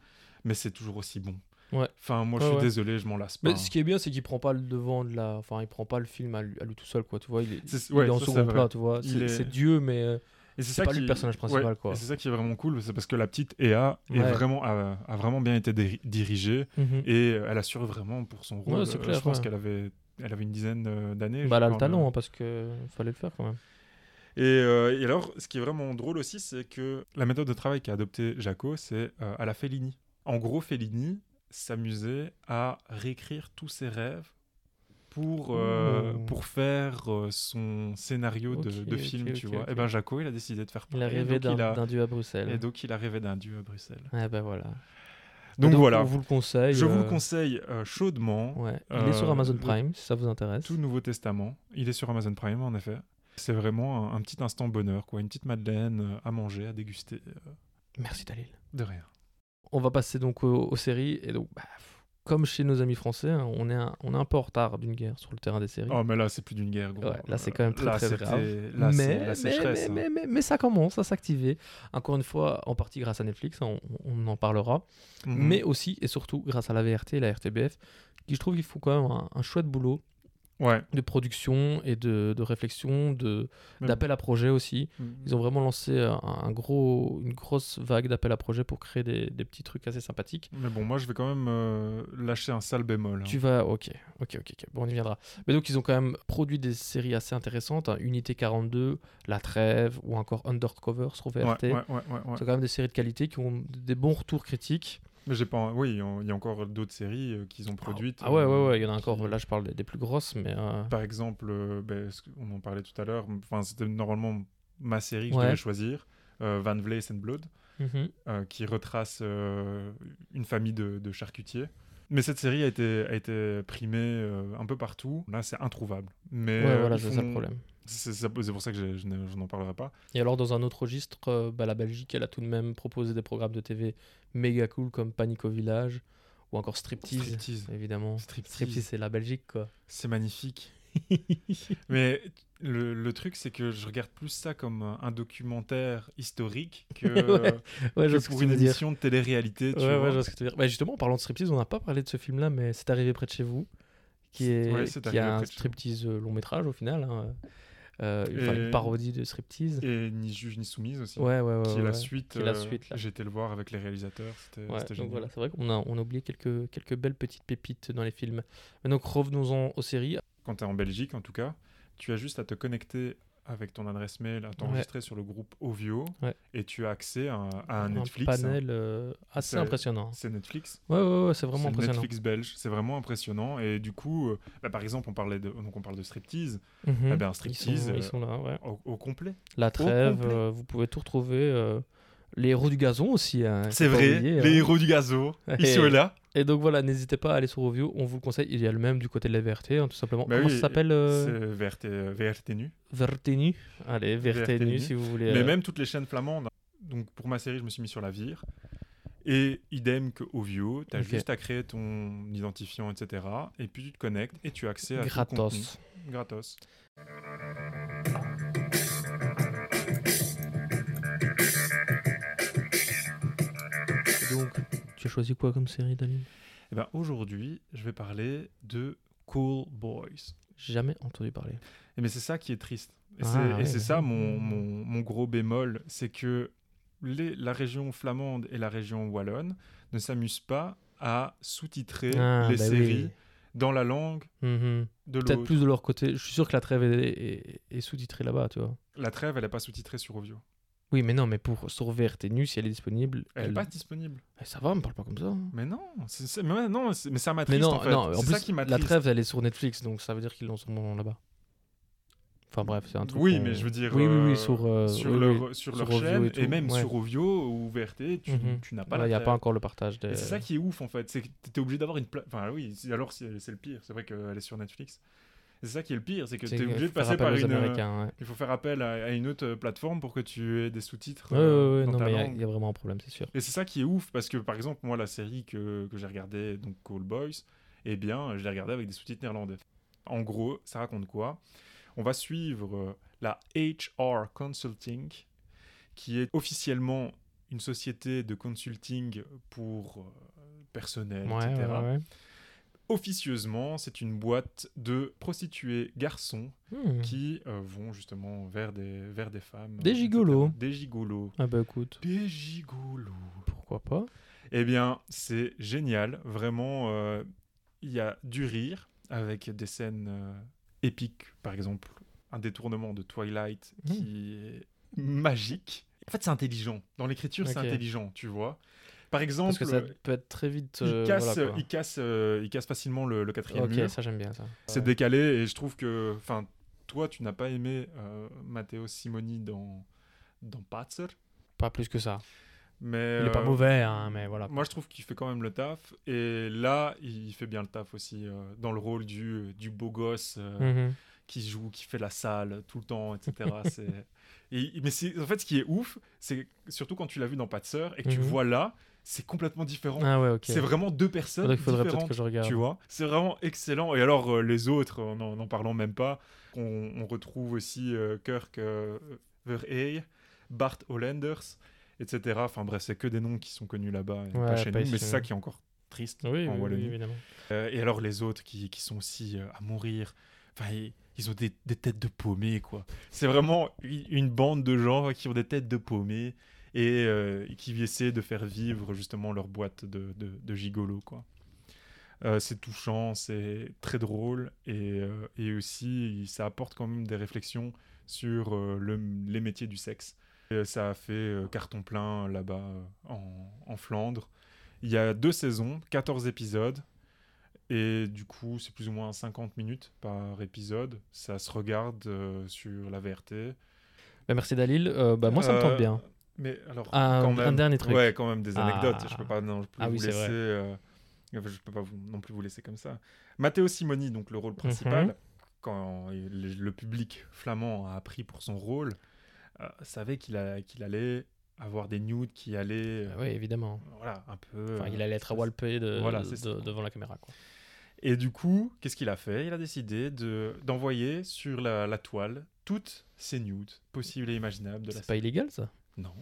[SPEAKER 1] mais c'est toujours aussi bon.
[SPEAKER 2] Ouais.
[SPEAKER 1] Enfin, moi, je suis
[SPEAKER 2] ouais.
[SPEAKER 1] désolé, je m'en lasse pas.
[SPEAKER 2] Mais ce qui est bien, c'est qu'il prend pas le devant de la. Enfin, il prend pas le film à lui, à lui tout seul, quoi. Tu vois, il est,
[SPEAKER 1] C'est-
[SPEAKER 2] il est en
[SPEAKER 1] ça,
[SPEAKER 2] second plat, tu vois. C'est
[SPEAKER 1] est-
[SPEAKER 2] Dieu, mais. euh,
[SPEAKER 1] Et
[SPEAKER 2] c'est pas lui le personnage principal, quoi.
[SPEAKER 1] c'est ça qui est vraiment cool, c'est parce que la petite Ea est vraiment, a, a vraiment bien été diri- dirigée.
[SPEAKER 2] mhm.
[SPEAKER 1] Et elle assure vraiment pour son rôle. Euh,
[SPEAKER 2] clair,
[SPEAKER 1] je pense qu'elle avait, elle avait une dizaine euh, d'années.
[SPEAKER 2] Bah, elle a le talent, hein, parce que fallait le faire quand même.
[SPEAKER 1] Et, euh, et alors, ce qui est vraiment drôle aussi, c'est que la méthode de travail qu'a adopté Jaco, c'est euh, à la Fellini. En gros, Fellini s'amusait à réécrire tous ses rêves pour, euh,
[SPEAKER 2] Oh.
[SPEAKER 1] pour faire euh, son scénario de, film, tu vois. Et ben Jaco, il a décidé de faire
[SPEAKER 2] Il a
[SPEAKER 1] pareil,
[SPEAKER 2] rêvé d'un dieu à Bruxelles.
[SPEAKER 1] Et donc, il a rêvé d'un dieu à Bruxelles.
[SPEAKER 2] Ouais, ben voilà.
[SPEAKER 1] Donc, voilà,
[SPEAKER 2] vous le conseille.
[SPEAKER 1] je vous le
[SPEAKER 2] euh,
[SPEAKER 1] conseille euh, chaudement.
[SPEAKER 2] Ouais. Il est sur Amazon Prime, si ça vous intéresse.
[SPEAKER 1] Tout Nouveau Testament. Il est sur Amazon Prime, en effet. C'est vraiment un, un petit instant bonheur, quoi. Une petite madeleine à manger, à déguster.
[SPEAKER 2] Merci Dalil.
[SPEAKER 1] de rien.
[SPEAKER 2] On va passer donc aux, aux séries. Et donc, bah, comme chez nos amis français, hein, on, est un, on est un peu en retard d'une guerre sur le terrain des séries.
[SPEAKER 1] Oh, mais là, c'est plus d'une guerre, gros.
[SPEAKER 2] Ouais, là, c'est quand même très,
[SPEAKER 1] Là,
[SPEAKER 2] très grave.
[SPEAKER 1] Là,
[SPEAKER 2] mais,
[SPEAKER 1] la sécheresse.
[SPEAKER 2] mais,
[SPEAKER 1] hein.
[SPEAKER 2] mais, ça commence à s'activer. Encore une fois, en partie grâce à Netflix, hein, on, on en parlera.
[SPEAKER 1] Mhm.
[SPEAKER 2] Mais aussi et surtout grâce à la VRT et la RTBF, qui je trouve qu'ils font quand même un, un chouette boulot
[SPEAKER 1] Ouais.
[SPEAKER 2] de production et de, de réflexion, de, d'appel à projet aussi.
[SPEAKER 1] Mhm.
[SPEAKER 2] Ils ont vraiment lancé un, un gros, une grosse vague d'appels à projet pour créer des, des petits trucs assez sympathiques.
[SPEAKER 1] Mais bon, moi, je vais quand même euh, lâcher un sale bémol. hein.
[SPEAKER 2] Tu vas, ok, ok, ok, ok. Bon, on y viendra. Mais donc, ils ont quand même produit des séries assez intéressantes. hein. Unité 42, La Trêve ou encore Undercover sur VRT.
[SPEAKER 1] ouais.
[SPEAKER 2] C'est quand même des séries de qualité qui ont des bons retours critiques.
[SPEAKER 1] Mais j'ai pas. Oui, il y a- encore d'autres séries euh, qu'ils ont produites.
[SPEAKER 2] Ah ouais, ouais,
[SPEAKER 1] euh,
[SPEAKER 2] ouais, il y en a encore.
[SPEAKER 1] qui-
[SPEAKER 2] Là, je parle des, des plus grosses, mais. euh,
[SPEAKER 1] Par exemple, ben, on en parlait tout à l'heure. Enfin, c'était normalement ma série que
[SPEAKER 2] Ouais.
[SPEAKER 1] je devais choisir. Van Vlees and Blood.
[SPEAKER 2] mhm.
[SPEAKER 1] qui retrace une famille de, de charcutiers. Mais cette série a été, a été primée un peu partout. Là, c'est introuvable. Mais
[SPEAKER 2] Ouais, voilà, c'est ça le problème.
[SPEAKER 1] C'est pour ça que je, n'en parlerai pas.
[SPEAKER 2] Et alors, dans un autre registre, euh, bah, la Belgique, elle a tout de même proposé des programmes de TV méga cool comme Panic au village ou encore Striptease,
[SPEAKER 1] Striptease.
[SPEAKER 2] évidemment.
[SPEAKER 1] Striptease.
[SPEAKER 2] Striptease, c'est la Belgique, quoi.
[SPEAKER 1] C'est magnifique. Mais le, le truc, c'est que je regarde plus ça comme un, documentaire historique que,
[SPEAKER 2] Ouais, Ouais, je
[SPEAKER 1] que
[SPEAKER 2] vois ce que
[SPEAKER 1] pour une
[SPEAKER 2] dire.
[SPEAKER 1] émission de télé-réalité.
[SPEAKER 2] Ouais, ouais,
[SPEAKER 1] vois.
[SPEAKER 2] je vois ce que tu veux dire. Bah, justement, en parlant de striptease, on n'a pas parlé de ce film-là, mais c'est arrivé près de chez vous, qui est,
[SPEAKER 1] Ouais, c'est
[SPEAKER 2] qui a un striptease euh, long métrage au final, hein. Euh, enfin, une parodie de striptease.
[SPEAKER 1] Et Ni juge ni soumise aussi.
[SPEAKER 2] Ouais, ouais, ouais.
[SPEAKER 1] qui est la
[SPEAKER 2] ouais.
[SPEAKER 1] suite. Euh,
[SPEAKER 2] suite,
[SPEAKER 1] été le voir avec les réalisateurs. C'était génial.
[SPEAKER 2] voilà, c'est vrai qu'on a, on a oublié quelques, quelques belles petites pépites dans les films. Mais donc revenons-en aux séries.
[SPEAKER 1] Quand tu es en Belgique, en tout cas, tu as juste à te connecter avec ton adresse mail, à t'enregistrer sur le groupe Ovio,
[SPEAKER 2] Ouais.
[SPEAKER 1] et tu as accès à, à un Netflix. hein.
[SPEAKER 2] panel euh, assez impressionnant.
[SPEAKER 1] C'est Netflix.
[SPEAKER 2] Ouais, ouais, ouais, c'est vraiment impressionnant.
[SPEAKER 1] Netflix belge, c'est vraiment impressionnant. Et du coup, euh, bah, par exemple, on parlait de, donc on parle de striptease
[SPEAKER 2] Mhm.
[SPEAKER 1] Eh ben, un
[SPEAKER 2] ils,
[SPEAKER 1] striptease,
[SPEAKER 2] sont,
[SPEAKER 1] euh,
[SPEAKER 2] ils sont là, ouais.
[SPEAKER 1] au, au complet.
[SPEAKER 2] La trêve,
[SPEAKER 1] complet.
[SPEAKER 2] vous pouvez tout retrouver. Les héros du gazon aussi. hein,
[SPEAKER 1] C'est vrai, les
[SPEAKER 2] hein.
[SPEAKER 1] héros du gazo, ils
[SPEAKER 2] Et-
[SPEAKER 1] sont là.
[SPEAKER 2] Et donc voilà, n'hésitez pas à aller sur Ovio, on vous le conseille. Il y a le même du côté de la VRT, hein, tout simplement.
[SPEAKER 1] Bah
[SPEAKER 2] Comment
[SPEAKER 1] oui,
[SPEAKER 2] ça s'appelle euh,
[SPEAKER 1] C'est VRT, euh, VRT nu.
[SPEAKER 2] VRT Allez, VRT,
[SPEAKER 1] VRT
[SPEAKER 2] nu
[SPEAKER 1] nu.
[SPEAKER 2] si vous voulez.
[SPEAKER 1] Mais
[SPEAKER 2] euh,
[SPEAKER 1] même toutes les chaînes flamandes. Donc pour ma série, je me suis mis sur la Vire. Et idem que Ovio, tu as juste à créer ton identifiant, etc. Et puis tu te connectes et tu as accès à tout le contenu.
[SPEAKER 2] gratos. Donc, tu as choisi quoi comme série, Dalil?
[SPEAKER 1] Et ben aujourd'hui, je vais parler de Cool Boys.
[SPEAKER 2] Jamais entendu parler.
[SPEAKER 1] Et mais c'est ça qui est triste. Et
[SPEAKER 2] Ah,
[SPEAKER 1] c'est
[SPEAKER 2] ouais.
[SPEAKER 1] c'est ça mon, mon, mon gros bémol, c'est que les, la région flamande et la région wallonne ne s'amusent pas à sous-titrer
[SPEAKER 2] Ah,
[SPEAKER 1] les
[SPEAKER 2] bah
[SPEAKER 1] séries
[SPEAKER 2] oui.
[SPEAKER 1] dans la langue
[SPEAKER 2] Mhm.
[SPEAKER 1] de
[SPEAKER 2] Peut-être
[SPEAKER 1] l'autre.
[SPEAKER 2] plus de leur côté. Je suis sûr que la trêve est, est- est sous-titrée là-bas, tu vois.
[SPEAKER 1] La trêve, elle n'est pas sous-titrée sur Ovio.
[SPEAKER 2] Oui, mais non, mais pour sur VRT Nu, si elle est disponible.
[SPEAKER 1] Elle n'est pas disponible.
[SPEAKER 2] Eh, ça va, me parle pas comme ça. hein.
[SPEAKER 1] Mais non, c'est- c'est- mais, non, c'est- mais ça
[SPEAKER 2] Mais
[SPEAKER 1] m'attriste
[SPEAKER 2] non,
[SPEAKER 1] en fait.
[SPEAKER 2] non, en
[SPEAKER 1] C'est
[SPEAKER 2] plus,
[SPEAKER 1] ça qui
[SPEAKER 2] la
[SPEAKER 1] m'attriste.
[SPEAKER 2] trêve, elle est sur Netflix, donc ça veut dire qu'ils l'ont sûrement là-bas. Enfin bref, c'est un truc.
[SPEAKER 1] Oui,
[SPEAKER 2] qu'on-
[SPEAKER 1] mais je veux dire,
[SPEAKER 2] Oui, oui,
[SPEAKER 1] euh,
[SPEAKER 2] oui, sur, euh,
[SPEAKER 1] sur
[SPEAKER 2] oui,
[SPEAKER 1] sur
[SPEAKER 2] sur
[SPEAKER 1] leur
[SPEAKER 2] Ovio
[SPEAKER 1] chaîne
[SPEAKER 2] et
[SPEAKER 1] et,
[SPEAKER 2] tout,
[SPEAKER 1] même
[SPEAKER 2] ouais.
[SPEAKER 1] sur Ovio ou VRT, tu,
[SPEAKER 2] Mhm.
[SPEAKER 1] tu n'as pas
[SPEAKER 2] Ouais, Il
[SPEAKER 1] la
[SPEAKER 2] n'y a
[SPEAKER 1] trêve.
[SPEAKER 2] pas encore le partage des.
[SPEAKER 1] Et c'est ça qui est ouf en fait, c'est que tu es obligé d'avoir une. Enfin oui, alors c'est c'est le pire, c'est vrai qu'elle est sur Netflix. C'est ça qui est le pire, c'est que tu es obligé de passer par une. euh,
[SPEAKER 2] ouais.
[SPEAKER 1] Il faut faire appel à, à une autre euh, plateforme pour que tu aies des sous-titres euh, dans
[SPEAKER 2] non,
[SPEAKER 1] ta
[SPEAKER 2] mais il y a- y, vraiment un problème, c'est sûr.
[SPEAKER 1] Et c'est ça qui est ouf, parce que par exemple, moi, la série que, que j'ai regardée, donc Call Boys, eh bien, je l'ai regardée avec des sous-titres néerlandais. En gros, ça raconte quoi? On va suivre euh, la HR Consulting, qui est officiellement une société de consulting pour euh, personnel,
[SPEAKER 2] Ouais,
[SPEAKER 1] etc.
[SPEAKER 2] ouais.
[SPEAKER 1] Officieusement, c'est une boîte de prostituées garçons
[SPEAKER 2] Hmm.
[SPEAKER 1] qui euh, vont justement vers des, vers des femmes.
[SPEAKER 2] Des
[SPEAKER 1] euh, etc.
[SPEAKER 2] gigolos.
[SPEAKER 1] Des gigolos.
[SPEAKER 2] Ah bah écoute,
[SPEAKER 1] Des gigolos.
[SPEAKER 2] pourquoi pas
[SPEAKER 1] Eh bien, c'est génial. Vraiment, euh, il y a du rire avec des scènes euh, épiques. Par exemple, un détournement de Twilight
[SPEAKER 2] Mm.
[SPEAKER 1] qui est magique. En fait, c'est intelligent. Dans l'écriture, c'est intelligent, tu vois. Par exemple,
[SPEAKER 2] Parce que ça peut être très vite. euh,
[SPEAKER 1] il, casse,
[SPEAKER 2] voilà, quoi.
[SPEAKER 1] il, casse, euh, il casse facilement le, le quatrième
[SPEAKER 2] Ok,
[SPEAKER 1] mur.
[SPEAKER 2] ça j'aime bien ça.
[SPEAKER 1] C'est
[SPEAKER 2] Ouais.
[SPEAKER 1] décalé et je trouve que, enfin, toi, tu n'as pas aimé euh, Matteo Simoni dans dans Patzer,
[SPEAKER 2] Pas plus que ça.
[SPEAKER 1] mais
[SPEAKER 2] Il est pas
[SPEAKER 1] euh,
[SPEAKER 2] mauvais, hein, mais voilà.
[SPEAKER 1] Moi, je trouve qu'il fait quand même le taf et là, il fait bien le taf aussi dans le rôle du du beau gosse
[SPEAKER 2] Mhm.
[SPEAKER 1] qui joue, qui fait la salle tout le temps, etc. c'est et, mais en fait ce qui est ouf, c'est surtout quand tu l'as vu dans Patzer et que tu
[SPEAKER 2] Mhm.
[SPEAKER 1] vois là, c'est complètement différent.
[SPEAKER 2] Ah ouais.
[SPEAKER 1] C'est vraiment deux personnes
[SPEAKER 2] Faudrait,
[SPEAKER 1] différentes.
[SPEAKER 2] que je regarde.
[SPEAKER 1] Tu vois, c'est vraiment excellent. Et alors, euh, les autres, en n'en parlant même pas, on, on retrouve aussi euh, Kirk euh, Verhey, Bart Hollanders, etc. Enfin bref, c'est que des noms qui sont connus là-bas et
[SPEAKER 2] Ouais,
[SPEAKER 1] pas chez
[SPEAKER 2] pas
[SPEAKER 1] nous.
[SPEAKER 2] ici,
[SPEAKER 1] Mais c'est ça qui est encore triste
[SPEAKER 2] Oui,
[SPEAKER 1] en
[SPEAKER 2] oui, évidemment.
[SPEAKER 1] Et alors, les autres qui, qui sont aussi à mourir, enfin, ils, ils ont des, des têtes de paumés, quoi. C'est vraiment une une bande de gens qui ont des têtes de paumés et euh, qui essaient de faire vivre justement leur boîte de, de, de gigolos, quoi. Euh, c'est touchant, c'est très drôle et, euh, et aussi ça apporte quand même des réflexions sur euh, le- les métiers du sexe. Et ça a fait carton plein là-bas en, en Flandre. Il y a deux saisons, 14 épisodes. Et du coup, c'est plus ou moins 50 minutes par épisode. Ça se regarde euh, sur la VRT.
[SPEAKER 2] Bah, merci Dalil. Euh, bah, moi, ça me tente bien.
[SPEAKER 1] Mais alors,
[SPEAKER 2] Un-
[SPEAKER 1] quand
[SPEAKER 2] un
[SPEAKER 1] même,
[SPEAKER 2] dernier truc.
[SPEAKER 1] Ouais, quand même des
[SPEAKER 2] Ah.
[SPEAKER 1] anecdotes. Je peux pas non plus
[SPEAKER 2] Ah
[SPEAKER 1] vous
[SPEAKER 2] oui, c'est
[SPEAKER 1] laisser
[SPEAKER 2] vrai.
[SPEAKER 1] euh, je peux pas vous- non plus vous laisser comme ça. Matteo Simoni, donc le rôle principal,
[SPEAKER 2] Mhm.
[SPEAKER 1] quand il- le public flamand a appris pour son rôle, euh, savait qu'il allait avoir des nudes qui allaient, euh,
[SPEAKER 2] oui, évidemment.
[SPEAKER 1] voilà, un peu.
[SPEAKER 2] Enfin,
[SPEAKER 1] euh,
[SPEAKER 2] il allait être à walpé de,
[SPEAKER 1] Voilà,
[SPEAKER 2] de-
[SPEAKER 1] c'est ça.
[SPEAKER 2] devant la caméra. Quoi.
[SPEAKER 1] Et du coup, qu'est-ce qu'il a fait? Il a décidé de d'envoyer sur la, la toile toutes ces nudes possibles et imaginables
[SPEAKER 2] C'est pas illégal ça?
[SPEAKER 1] Non.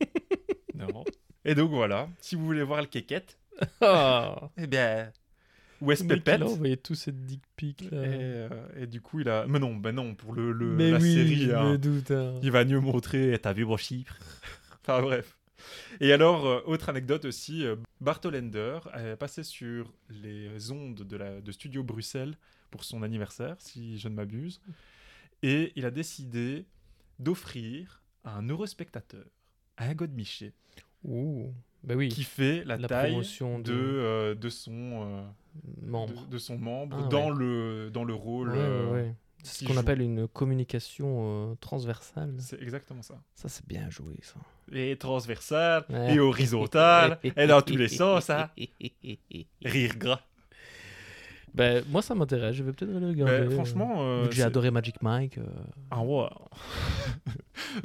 [SPEAKER 1] non. Et donc voilà, si vous voulez voir le kékette,
[SPEAKER 2] Ah
[SPEAKER 1] eh bien, où est-ce Pépette
[SPEAKER 2] il a envoyé tous ces dick pics
[SPEAKER 1] et,
[SPEAKER 2] là.
[SPEAKER 1] euh, et du coup, il a. Mais non, ben non, pour le, le-
[SPEAKER 2] Mais
[SPEAKER 1] la
[SPEAKER 2] oui,
[SPEAKER 1] série,
[SPEAKER 2] je
[SPEAKER 1] hein,
[SPEAKER 2] me doute. hein.
[SPEAKER 1] il va mieux montrer. T'as vu mon chiffre? Enfin bref. Et alors, euh, autre anecdote aussi, euh, Bartolender est passé sur les ondes de, la, de Studio Bruxelles pour son anniversaire, si je ne m'abuse. Et il a décidé d'offrir à un eurospectateur, à un Godemiché,
[SPEAKER 2] Ouh. Bah oui,
[SPEAKER 1] qui fait la,
[SPEAKER 2] La
[SPEAKER 1] taille
[SPEAKER 2] promotion
[SPEAKER 1] de,
[SPEAKER 2] de-
[SPEAKER 1] euh, de, son, euh,
[SPEAKER 2] membre.
[SPEAKER 1] de, de son membre
[SPEAKER 2] Ah,
[SPEAKER 1] dans, le, dans le rôle.
[SPEAKER 2] Ouais, ouais,
[SPEAKER 1] euh.
[SPEAKER 2] C'est ce qu'on appelle une communication euh, transversale.
[SPEAKER 1] C'est exactement ça.
[SPEAKER 2] Ça, c'est bien joué, ça.
[SPEAKER 1] Et transversal,
[SPEAKER 2] Ouais.
[SPEAKER 1] et horizontal, et dans tous les sens, hein. Rire gras.
[SPEAKER 2] Ben, moi, ça m'intéresse. Je vais peut-être aller regarder.
[SPEAKER 1] Franchement,
[SPEAKER 2] euh,
[SPEAKER 1] euh,
[SPEAKER 2] vu que j'ai adoré Magic Mike. euh,
[SPEAKER 1] Ah ouais.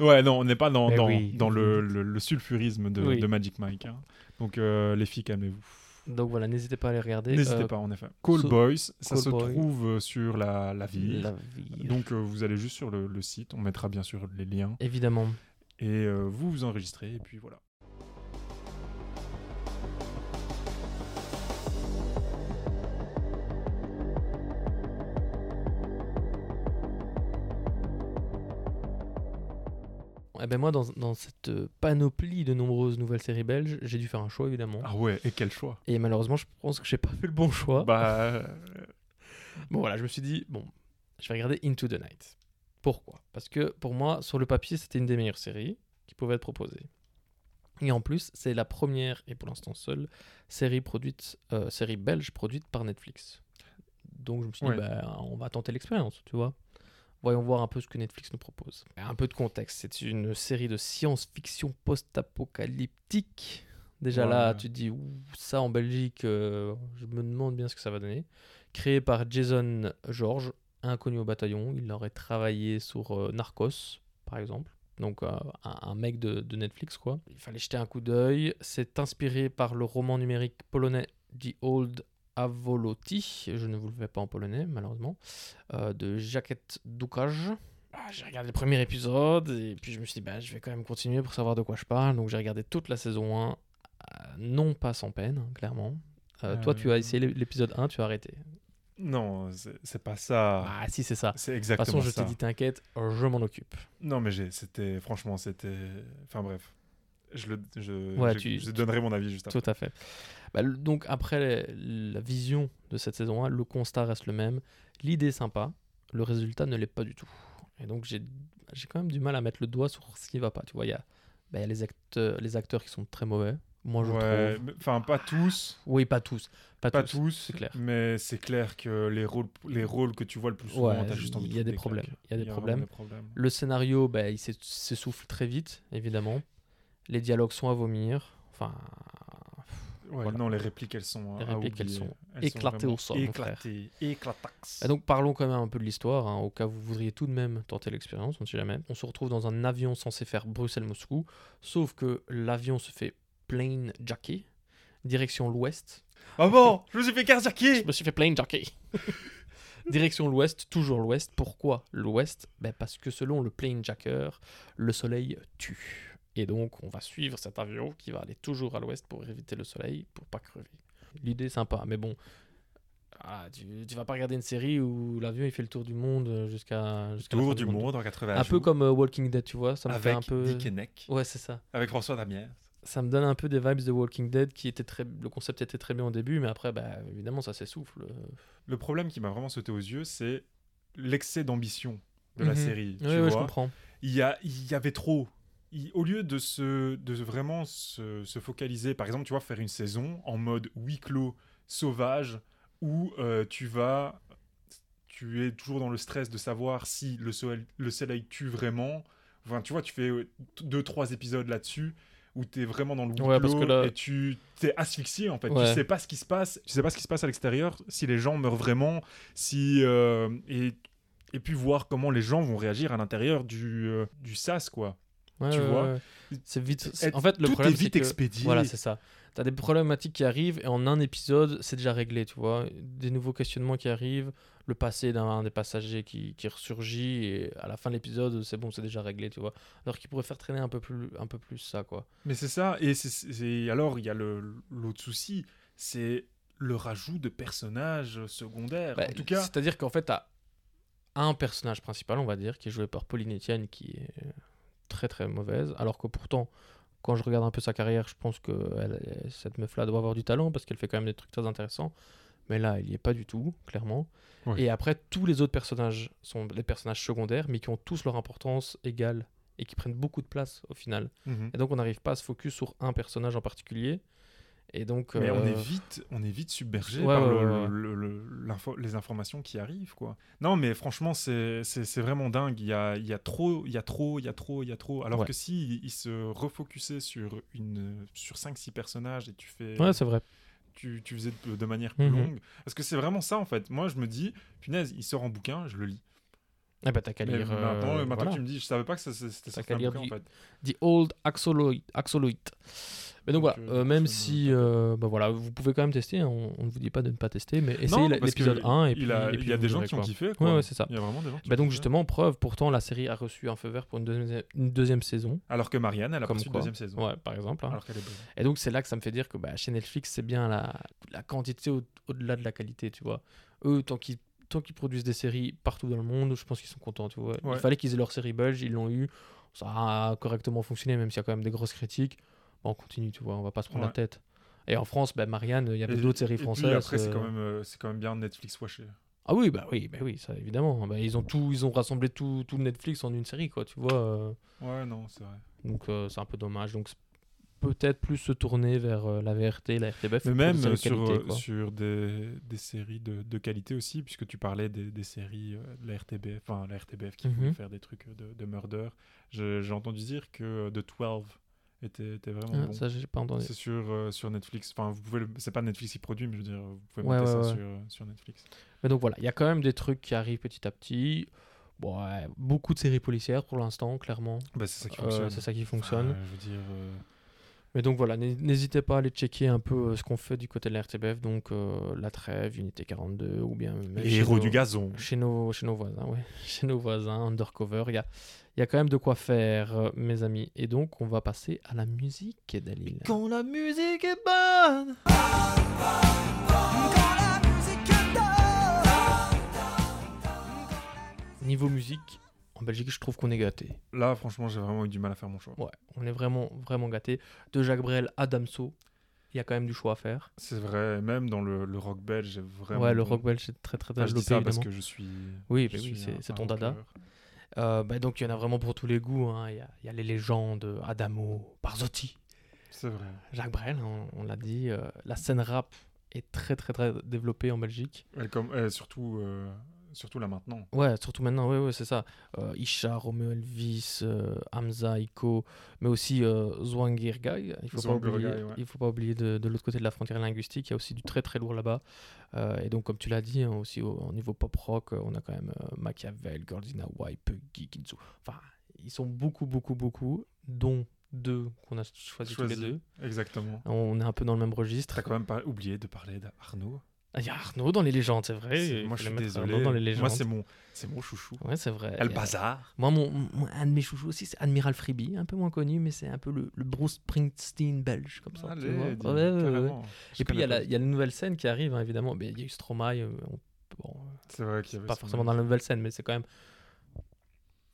[SPEAKER 1] ouais, non, on n'est pas dans,
[SPEAKER 2] Mais
[SPEAKER 1] dans,
[SPEAKER 2] oui,
[SPEAKER 1] dans
[SPEAKER 2] oui.
[SPEAKER 1] le, le- le sulfurisme de,
[SPEAKER 2] Oui.
[SPEAKER 1] de Magic Mike. hein. Donc, euh, les filles, calmez-vous.
[SPEAKER 2] Donc voilà, n'hésitez pas à aller regarder.
[SPEAKER 1] N'hésitez
[SPEAKER 2] Euh,
[SPEAKER 1] pas, en effet. Call
[SPEAKER 2] so-
[SPEAKER 1] Boys, ça
[SPEAKER 2] Call
[SPEAKER 1] se
[SPEAKER 2] Boy.
[SPEAKER 1] trouve euh, sur la, la ville.
[SPEAKER 2] La.
[SPEAKER 1] Donc, euh, vous allez juste sur le, le site. On mettra bien sûr les liens.
[SPEAKER 2] Évidemment.
[SPEAKER 1] Et euh, vous vous enregistrez. Et puis voilà.
[SPEAKER 2] Eh ben moi, dans, dans cette panoplie de nombreuses nouvelles séries belges, j'ai dû faire un choix, évidemment.
[SPEAKER 1] Ah ouais, et quel choix?
[SPEAKER 2] Et malheureusement, je pense que j'ai pas fait le bon choix.
[SPEAKER 1] Bah, euh,
[SPEAKER 2] Bon voilà, je me suis dit, bon, je vais regarder Into the Night. Pourquoi? Parce que pour moi, sur le papier, c'était une des meilleures séries qui pouvaient être proposées. Et en plus, c'est la première, et pour l'instant seule, série produite, euh, série belge produite par Netflix. Donc je me suis dit,
[SPEAKER 1] Ouais.
[SPEAKER 2] bah, on va tenter l'expérience, tu vois. Voyons voir un peu ce que Netflix nous propose. Un peu de contexte, c'est une série de science-fiction post-apocalyptique. Déjà là, tu te dis, ça en Belgique, euh, je me demande bien ce que ça va donner. Créé par Jason George, inconnu au bataillon. Il aurait travaillé sur euh, Narcos, par exemple. Donc euh, un, un mec de, de Netflix, quoi. Il fallait jeter un coup d'œil. C'est inspiré par le roman numérique polonais The Old Avolotti, je ne vous le fais pas en polonais, malheureusement, euh, de Jacquette Dukaj. Ah, j'ai regardé le premier épisode et puis je me suis dit, bah, je vais quand même continuer pour savoir de quoi je parle. Donc j'ai regardé toute la saison 1, euh, non pas sans peine, hein, clairement. Euh, Toi, tu as essayé l'é- l'épisode 1, tu as arrêté.
[SPEAKER 1] non, c'est pas ça.
[SPEAKER 2] Ah, si, c'est ça.
[SPEAKER 1] C'est
[SPEAKER 2] De toute
[SPEAKER 1] exactement
[SPEAKER 2] façon, je
[SPEAKER 1] ça.
[SPEAKER 2] t'ai dit, t'inquiète, je m'en occupe.
[SPEAKER 1] Non, mais c'était. Franchement, c'était. Enfin, bref. Je, le, je,
[SPEAKER 2] Ouais,
[SPEAKER 1] je,
[SPEAKER 2] tu-
[SPEAKER 1] je donnerai mon avis juste après.
[SPEAKER 2] Tout à fait. Bah, donc, après la vision de cette saison 1, le constat reste le même. L'idée est sympa, le résultat ne l'est pas du tout. Et donc, j'ai quand même du mal à mettre le doigt sur ce qui va pas. Tu vois, il y a, bah, il y a les, acteurs, les acteurs qui sont très mauvais. Moi, je
[SPEAKER 1] Ouais,
[SPEAKER 2] trouve.
[SPEAKER 1] enfin, pas tous.
[SPEAKER 2] Oui, pas tous. Pas,
[SPEAKER 1] Pas
[SPEAKER 2] tous.
[SPEAKER 1] tous,
[SPEAKER 2] c'est clair.
[SPEAKER 1] mais c'est clair que les rôles, les rôles que tu vois le plus souvent,
[SPEAKER 2] Ouais,
[SPEAKER 1] t'as juste envie de
[SPEAKER 2] il y a
[SPEAKER 1] foutre
[SPEAKER 2] des problèmes, il y a des problèmes.
[SPEAKER 1] des problèmes.
[SPEAKER 2] Le scénario, bah, il s'ess- s'essouffle très vite, évidemment. Les dialogues sont à vomir. Enfin,
[SPEAKER 1] Ouais,
[SPEAKER 2] Voilà.
[SPEAKER 1] Non, les répliques, elles sont.
[SPEAKER 2] Les répliques, elles
[SPEAKER 1] oublier.
[SPEAKER 2] sont
[SPEAKER 1] Elles
[SPEAKER 2] éclatées au sol.
[SPEAKER 1] Éclatées, éclatax.
[SPEAKER 2] Et donc parlons quand même un peu de l'histoire, hein, au cas où vous voudriez tout de même tenter l'expérience, on ne sait jamais. On se retrouve dans un avion censé faire Bruxelles-Moscou, sauf que l'avion se fait plane jacké, direction l'ouest.
[SPEAKER 1] Ah bon? Je me suis fait carjacker
[SPEAKER 2] Je me suis fait plane jacké Direction l'ouest, toujours l'ouest. Pourquoi l'ouest? Ben Parce que selon le plane jacker, le soleil tue. Et donc on va suivre cet avion qui va aller toujours à l'ouest pour éviter le soleil, pour pas crever. L'idée est sympa, mais bon, ah, tu, tu vas pas regarder une série où l'avion il fait le tour du monde euh, jusqu'à jusqu'à
[SPEAKER 1] Tour du monde en 80
[SPEAKER 2] Un peu comme euh, Walking Dead, tu vois, ça me
[SPEAKER 1] avec
[SPEAKER 2] fait un peu.
[SPEAKER 1] Dick et Neck,
[SPEAKER 2] Ouais, c'est ça.
[SPEAKER 1] avec François Damiens.
[SPEAKER 2] Ça me donne un peu des vibes de Walking Dead qui était très. Le concept était très bien au début, mais après, bah, évidemment, ça s'essouffle.
[SPEAKER 1] Le problème qui m'a vraiment sauté aux yeux, c'est l'excès d'ambition de la
[SPEAKER 2] Mhm.
[SPEAKER 1] série. tu
[SPEAKER 2] Oui, ouais, je
[SPEAKER 1] vois.
[SPEAKER 2] comprends.
[SPEAKER 1] il y, a, il y avait trop. Il- au lieu de, se, de vraiment se, se focaliser, par exemple, tu vois, faire une saison en mode huis clos sauvage, où euh, tu vas. Tu es toujours dans le stress de savoir si le soleil, le soleil tue vraiment. Enfin, tu vois, tu fais euh, deux, trois épisodes là-dessus, où tu es vraiment dans le huis
[SPEAKER 2] Ouais, parce
[SPEAKER 1] clos
[SPEAKER 2] que là-
[SPEAKER 1] et tu t'es asphyxié en fait.
[SPEAKER 2] Ouais.
[SPEAKER 1] Tu sais pas ce qui se passe, tu sais pas ce qui se passe à l'extérieur, si les gens meurent vraiment, si euh, et et puis voir comment les gens vont réagir à l'intérieur du euh, du sas quoi.
[SPEAKER 2] Ouais,
[SPEAKER 1] tu
[SPEAKER 2] ouais,
[SPEAKER 1] vois.
[SPEAKER 2] ouais. C'est vite.
[SPEAKER 1] Et
[SPEAKER 2] En fait, le
[SPEAKER 1] tout
[SPEAKER 2] problème
[SPEAKER 1] est
[SPEAKER 2] c'est
[SPEAKER 1] vite
[SPEAKER 2] que-
[SPEAKER 1] expédié.
[SPEAKER 2] Voilà, c'est ça. T'as des problématiques qui arrivent et en un épisode, c'est déjà réglé, tu vois. Des nouveaux questionnements qui arrivent, le passé d'un des passagers qui, qui ressurgit et à la fin de l'épisode, c'est bon, c'est déjà réglé, tu vois. Alors qu'ils pourraient faire traîner un peu plus, un peu plus ça, quoi.
[SPEAKER 1] Mais c'est ça, et c'est- alors il y a le l'autre souci, c'est le rajout de personnages secondaires.
[SPEAKER 2] Bah,
[SPEAKER 1] en tout cas,
[SPEAKER 2] C'est-à-dire qu'en fait, t'as un personnage principal, on va dire, qui est joué par Pauline Etienne, qui est très très mauvaise. Alors que pourtant, quand je regarde un peu sa carrière, je pense que elle- cette meuf-là doit avoir du talent parce qu'elle fait quand même des trucs très intéressants. Mais là, elle n'y est pas du tout, clairement. Et après, tous les autres personnages sont des personnages secondaires, mais qui ont tous leur importance égale et qui prennent beaucoup de place au final.
[SPEAKER 1] Mhm.
[SPEAKER 2] Et donc, on n'arrive pas à se focus sur un personnage en particulier. Et donc,
[SPEAKER 1] mais on
[SPEAKER 2] euh,
[SPEAKER 1] est vite, on est vite submergé
[SPEAKER 2] ouais,
[SPEAKER 1] par le- le- le- les informations qui arrivent, quoi. Non, mais franchement, c'est vraiment dingue. Il y a, il y a trop, il y a trop, il y a trop, il y a trop. Alors
[SPEAKER 2] Ouais.
[SPEAKER 1] que si il, il se refocusait sur une, sur 5-6 personnages et tu fais,
[SPEAKER 2] ouais, c'est vrai.
[SPEAKER 1] tu, tu faisais de, de manière plus
[SPEAKER 2] Mhm.
[SPEAKER 1] longue, parce que c'est vraiment ça en fait. Moi, je me dis, punaise, il sort en bouquin, je le lis.
[SPEAKER 2] Eh ben, t'as qu'à lire.
[SPEAKER 1] maintenant,
[SPEAKER 2] euh,
[SPEAKER 1] maintenant
[SPEAKER 2] voilà.
[SPEAKER 1] tu me dis, je savais pas que ça- c'était
[SPEAKER 2] T'as
[SPEAKER 1] sorti
[SPEAKER 2] qu'à lire
[SPEAKER 1] bouquin, en fait.
[SPEAKER 2] The Old Axoloid. Axoloid. Mais donc,
[SPEAKER 1] Donc,
[SPEAKER 2] voilà,
[SPEAKER 1] euh,
[SPEAKER 2] euh, même si, euh, bah voilà, vous pouvez quand même tester, hein, on, on ne vous dit pas de ne pas tester, mais essayez l'épisode 1 et
[SPEAKER 1] il
[SPEAKER 2] puis,
[SPEAKER 1] a-
[SPEAKER 2] et puis
[SPEAKER 1] il y a des gens qui ont kiffé. Quoi.
[SPEAKER 2] Ouais, ouais, c'est ça.
[SPEAKER 1] Il y a vraiment des gens qui
[SPEAKER 2] Bah donc justement, preuve, pourtant la série a reçu un feu vert pour une deuxième, une deuxième saison,
[SPEAKER 1] Alors que Marianne, elle a reçu une deuxième saison.
[SPEAKER 2] ouais, par exemple. hein.
[SPEAKER 1] Alors qu'elle est bonne.
[SPEAKER 2] Et donc c'est là que ça me fait dire que bah, chez Netflix, c'est bien la, la quantité au- au-delà de la qualité, tu vois. Eux, tant qu'ils tant qu'ils produisent des séries partout dans le monde, je pense qu'ils sont contents, tu vois.
[SPEAKER 1] Ouais.
[SPEAKER 2] Il fallait qu'ils aient leur série belge, ils l'ont eu, ça a correctement fonctionné, même s'il y a quand même des grosses critiques. Bon, on continue, tu vois, on va pas se prendre
[SPEAKER 1] Ouais.
[SPEAKER 2] la tête. Et en France, bah, Marianne, il y avait d'autres séries
[SPEAKER 1] et puis
[SPEAKER 2] françaises.
[SPEAKER 1] après, c'est
[SPEAKER 2] euh,
[SPEAKER 1] quand, même, euh, c'est quand même bien Netflix washé.
[SPEAKER 2] Ah oui, bah oui, bah oui, ça évidemment. Bah, ils ont tout, ils ont rassemblé tout, tout Netflix en une série, quoi, tu vois. euh.
[SPEAKER 1] Ouais, non, c'est vrai.
[SPEAKER 2] donc euh, c'est un peu dommage. Donc peut-être plus se tourner vers euh, la VRT, la RTBF.
[SPEAKER 1] Mais même
[SPEAKER 2] des
[SPEAKER 1] euh, sur,
[SPEAKER 2] qualité,
[SPEAKER 1] euh, sur des, des séries de, de qualité aussi, puisque tu parlais des, des séries euh, de la RTBF, enfin la RTBF qui
[SPEAKER 2] Mhm.
[SPEAKER 1] voulait faire des trucs de, de murder. J'ai entendu dire que euh, The 12 était, était vraiment
[SPEAKER 2] Ah,
[SPEAKER 1] bon.
[SPEAKER 2] Ça, j'ai pas entendu.
[SPEAKER 1] C'est sur, euh, sur Netflix. Enfin, vous pouvez le- c'est pas Netflix qui produit, mais je veux dire, vous pouvez
[SPEAKER 2] Ouais,
[SPEAKER 1] mettre
[SPEAKER 2] ouais,
[SPEAKER 1] ça
[SPEAKER 2] ouais.
[SPEAKER 1] Sur, euh, sur Netflix.
[SPEAKER 2] Mais donc voilà, il y a quand même des trucs qui arrivent petit à petit. Bon, beaucoup de séries policières pour l'instant, clairement.
[SPEAKER 1] Bah, c'est ça qui
[SPEAKER 2] Euh,
[SPEAKER 1] fonctionne.
[SPEAKER 2] c'est ça qui fonctionne.
[SPEAKER 1] Je veux dire, euh,
[SPEAKER 2] Mais donc voilà, n'hé- n'hésitez pas à aller checker un peu euh, ce qu'on fait du côté de la RTBF, donc euh, La Trêve, Unité 42, ou bien
[SPEAKER 1] les
[SPEAKER 2] chez
[SPEAKER 1] héros
[SPEAKER 2] nos-
[SPEAKER 1] du gazon.
[SPEAKER 2] Chez nos, chez nos voisins, ouais. Chez nos voisins, Undercover, il y a, il y a quand même de quoi faire, euh, mes amis. Et donc, on va passer à la musique, Dalil.
[SPEAKER 6] Quand la musique est bonne.
[SPEAKER 2] Niveau musique, en Belgique, je trouve qu'on est gâté.
[SPEAKER 1] Là, franchement, j'ai vraiment eu du mal à faire mon choix.
[SPEAKER 2] Ouais, on est vraiment, vraiment gâté. De Jacques Brel à Damso, il y a quand même du choix à faire.
[SPEAKER 1] C'est vrai, même dans le, le rock belge, vraiment.
[SPEAKER 2] ouais, le
[SPEAKER 1] bon.
[SPEAKER 2] rock belge, c'est très, très
[SPEAKER 1] Enfin, je dis
[SPEAKER 2] développé,
[SPEAKER 1] ça parce que je suis.
[SPEAKER 2] Oui,
[SPEAKER 1] je
[SPEAKER 2] bah oui,
[SPEAKER 1] suis
[SPEAKER 2] c'est- ton dada. Euh, bah, donc, il y en a vraiment pour tous les goûts. hein. Il y, a, il y a les légendes, Adamo, Barzotti,
[SPEAKER 1] C'est vrai.
[SPEAKER 2] Jacques Brel, hein, on l'a dit. euh, la scène rap est très, très, très développée en Belgique.
[SPEAKER 1] Elle comme, elle, surtout, euh, surtout là maintenant.
[SPEAKER 2] Ouais, surtout maintenant, ouais, ouais, c'est ça. Euh, Isha, Romeo Elvis, euh, Hamza, Iko, mais aussi euh. Il faut oublier,
[SPEAKER 1] Guy, ouais.
[SPEAKER 2] faut pas oublier de, de l'autre côté de la frontière linguistique, il y a aussi du très très lourd là-bas. Euh, et donc, comme tu l'as dit, hein, aussi au, au niveau pop rock, on a quand même Machiavel, Gordina White, Puggy, Kinzu. Enfin, ils sont beaucoup, beaucoup, beaucoup, dont deux qu'on a choisi, tous les deux.
[SPEAKER 1] Exactement.
[SPEAKER 2] On est un peu dans le même registre.
[SPEAKER 1] T'as quand même pas oublié de parler d'Arnaud.
[SPEAKER 2] Ah, Il y a Arnaud dans les légendes, c'est vrai.
[SPEAKER 1] Moi, je suis désolé.
[SPEAKER 2] Dans les légendes.
[SPEAKER 1] Moi, c'est mon, c'est mon chouchou.
[SPEAKER 2] Ouais, c'est vrai.
[SPEAKER 1] El Bazar.
[SPEAKER 2] Moi, mon, mon- un de mes chouchous aussi, c'est Admiral Freebie, un peu moins connu, mais c'est un peu le, le Bruce Springsteen belge, comme ça. tu vois. Ouais, ouais, Et puis, il y, a la- il y a la nouvelle scène qui arrive, hein, évidemment. Mais il y a eu Stromae, euh, on- bon.
[SPEAKER 1] C'est vrai qu'il y avait
[SPEAKER 2] pas forcément dans la nouvelle scène, mais c'est quand même.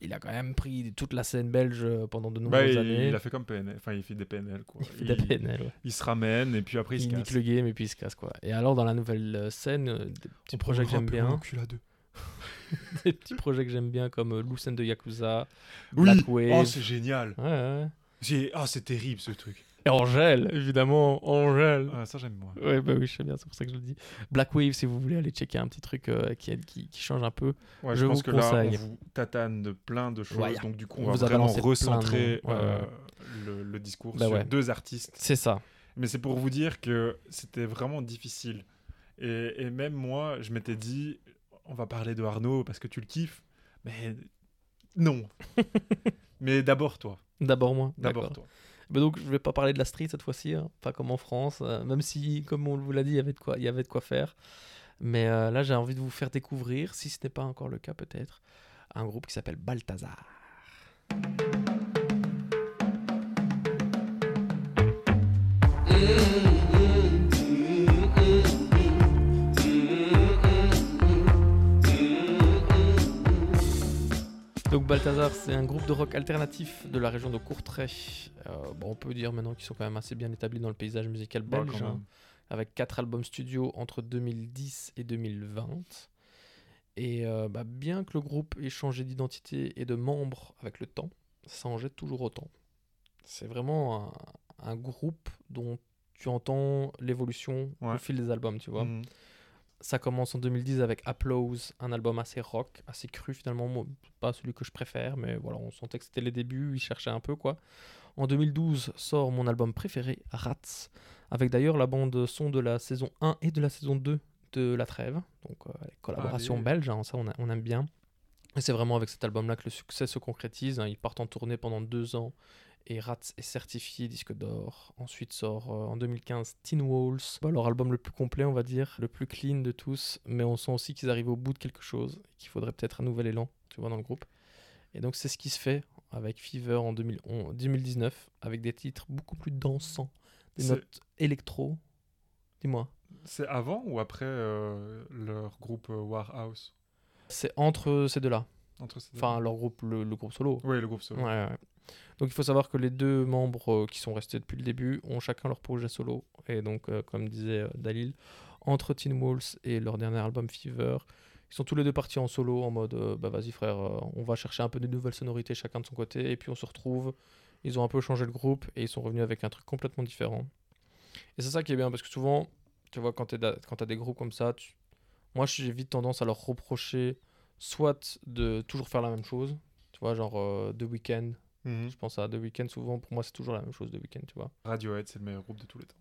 [SPEAKER 2] Il a quand même pris toute la scène belge euh, pendant de
[SPEAKER 1] Bah,
[SPEAKER 2] nombreuses
[SPEAKER 1] il,
[SPEAKER 2] années.
[SPEAKER 1] il a fait comme PNL. Enfin, il fait des PNL, quoi.
[SPEAKER 2] Il fait des PNL, ouais.
[SPEAKER 1] il se ramène et puis après, il,
[SPEAKER 2] Il,
[SPEAKER 1] se
[SPEAKER 2] nique
[SPEAKER 1] casse.
[SPEAKER 2] le game et puis il se casse, quoi. Et alors, dans la nouvelle euh, scène, euh, des petits projets que j'aime bien. des petits projets que j'aime bien, comme Lucen de Yakuza,
[SPEAKER 1] Oui.
[SPEAKER 2] Black Wave.
[SPEAKER 1] Oh, c'est génial.
[SPEAKER 2] Ouais, ouais.
[SPEAKER 1] J'ai- Ah, c'est terrible ce truc.
[SPEAKER 2] Et Angèle, évidemment, Angèle.
[SPEAKER 1] Ah, ça, j'aime moi.
[SPEAKER 2] Ouais, bah oui, je sais bien, c'est pour ça que je le dis. Black Wave, si vous voulez aller checker un petit truc euh, qui, qui, qui change un peu.
[SPEAKER 1] Ouais,
[SPEAKER 2] Je
[SPEAKER 1] je pense
[SPEAKER 2] vous
[SPEAKER 1] que là, on vous tatane de plein de choses.
[SPEAKER 2] Ouais,
[SPEAKER 1] donc, du coup,
[SPEAKER 2] on
[SPEAKER 1] on va vraiment
[SPEAKER 2] de
[SPEAKER 1] recentrer euh,
[SPEAKER 2] ouais.
[SPEAKER 1] le, le discours
[SPEAKER 2] Bah
[SPEAKER 1] sur
[SPEAKER 2] ouais.
[SPEAKER 1] deux artistes.
[SPEAKER 2] C'est ça.
[SPEAKER 1] Mais c'est pour vous dire que c'était vraiment difficile. Et, et même moi, je m'étais dit, on va parler de Arnaud parce que tu le kiffes. Mais non. Mais d'abord toi.
[SPEAKER 2] D'abord moi.
[SPEAKER 1] D'abord toi.
[SPEAKER 2] Donc, je vais pas parler de la street cette fois-ci, hein, pas comme en France, euh, même si, comme on vous l'a dit, il y avait de quoi, faire. Mais euh, là, j'ai envie de vous faire découvrir, si ce n'est pas encore le cas peut-être, un groupe qui s'appelle Balthazar. Donc Balthazar, c'est un groupe de rock alternatif de la région de Courtrai. Euh, bon, on peut dire maintenant qu'ils sont quand même assez bien établis dans le paysage musical belge, hein,
[SPEAKER 1] même.
[SPEAKER 2] avec quatre albums studio entre 2010 et 2020. Et euh, bah, bien que le groupe ait changé d'identité et de membres avec le temps, ça en jette toujours autant. C'est vraiment un, un groupe dont tu entends l'évolution
[SPEAKER 1] Ouais.
[SPEAKER 2] au fil des albums, tu vois.
[SPEAKER 1] Mhm.
[SPEAKER 2] Ça commence en 2010 avec Applause, un album assez rock, assez cru finalement, moi, pas celui que je préfère, mais voilà, on sentait que c'était les débuts, ils cherchaient un peu quoi. En 2012 sort mon album préféré, Rats, avec d'ailleurs la bande son de la saison 1 et de la saison 2 de La Trêve, donc euh, les collaborations
[SPEAKER 1] Allez.
[SPEAKER 2] belges, hein, ça on, a- on aime bien. Et c'est vraiment avec cet album-là que le succès se concrétise, hein, ils partent en tournée pendant deux ans, et Rats est certifié disque d'or. Ensuite sort euh, en 2015 Teen Walls, Bah, leur album le plus complet, on va dire, le plus clean de tous, mais on sent aussi qu'ils arrivent au bout de quelque chose, qu'il faudrait peut-être un nouvel élan, tu vois, dans le groupe. Et donc c'est ce qui se fait avec Fever en 2011 2019, avec des titres beaucoup plus dansants, des notes électro. Dis-moi.
[SPEAKER 1] C'est avant ou après euh, leur groupe euh, Warhouse
[SPEAKER 2] C'est entre ces deux-là.
[SPEAKER 1] Entre ces deux
[SPEAKER 2] Enfin, leur groupe, le, le groupe solo.
[SPEAKER 1] Oui, le groupe solo.
[SPEAKER 2] Ouais, ouais. Donc il faut savoir que les deux membres euh, qui sont restés depuis le début ont chacun leur projet solo. Et donc, euh, comme disait euh, Dalil, entre Teen Walls et leur dernier album Fever, ils sont tous les deux partis en solo en mode bah vas-y frère, on va chercher un peu de nouvelles sonorités chacun de son côté. Et puis on se retrouve. Ils ont un peu changé le groupe et ils sont revenus avec un truc complètement différent. Et c'est ça qui est bien parce que souvent, tu vois, quand tu as des groupes comme ça, moi j'ai vite tendance à leur reprocher soit de toujours faire la même chose, tu vois, genre euh, The Weeknd,
[SPEAKER 1] Mhm.
[SPEAKER 2] je pense à The Weeknd souvent, pour moi c'est toujours la même chose The Weeknd, tu vois.
[SPEAKER 1] Radiohead, c'est le meilleur groupe de tous les temps.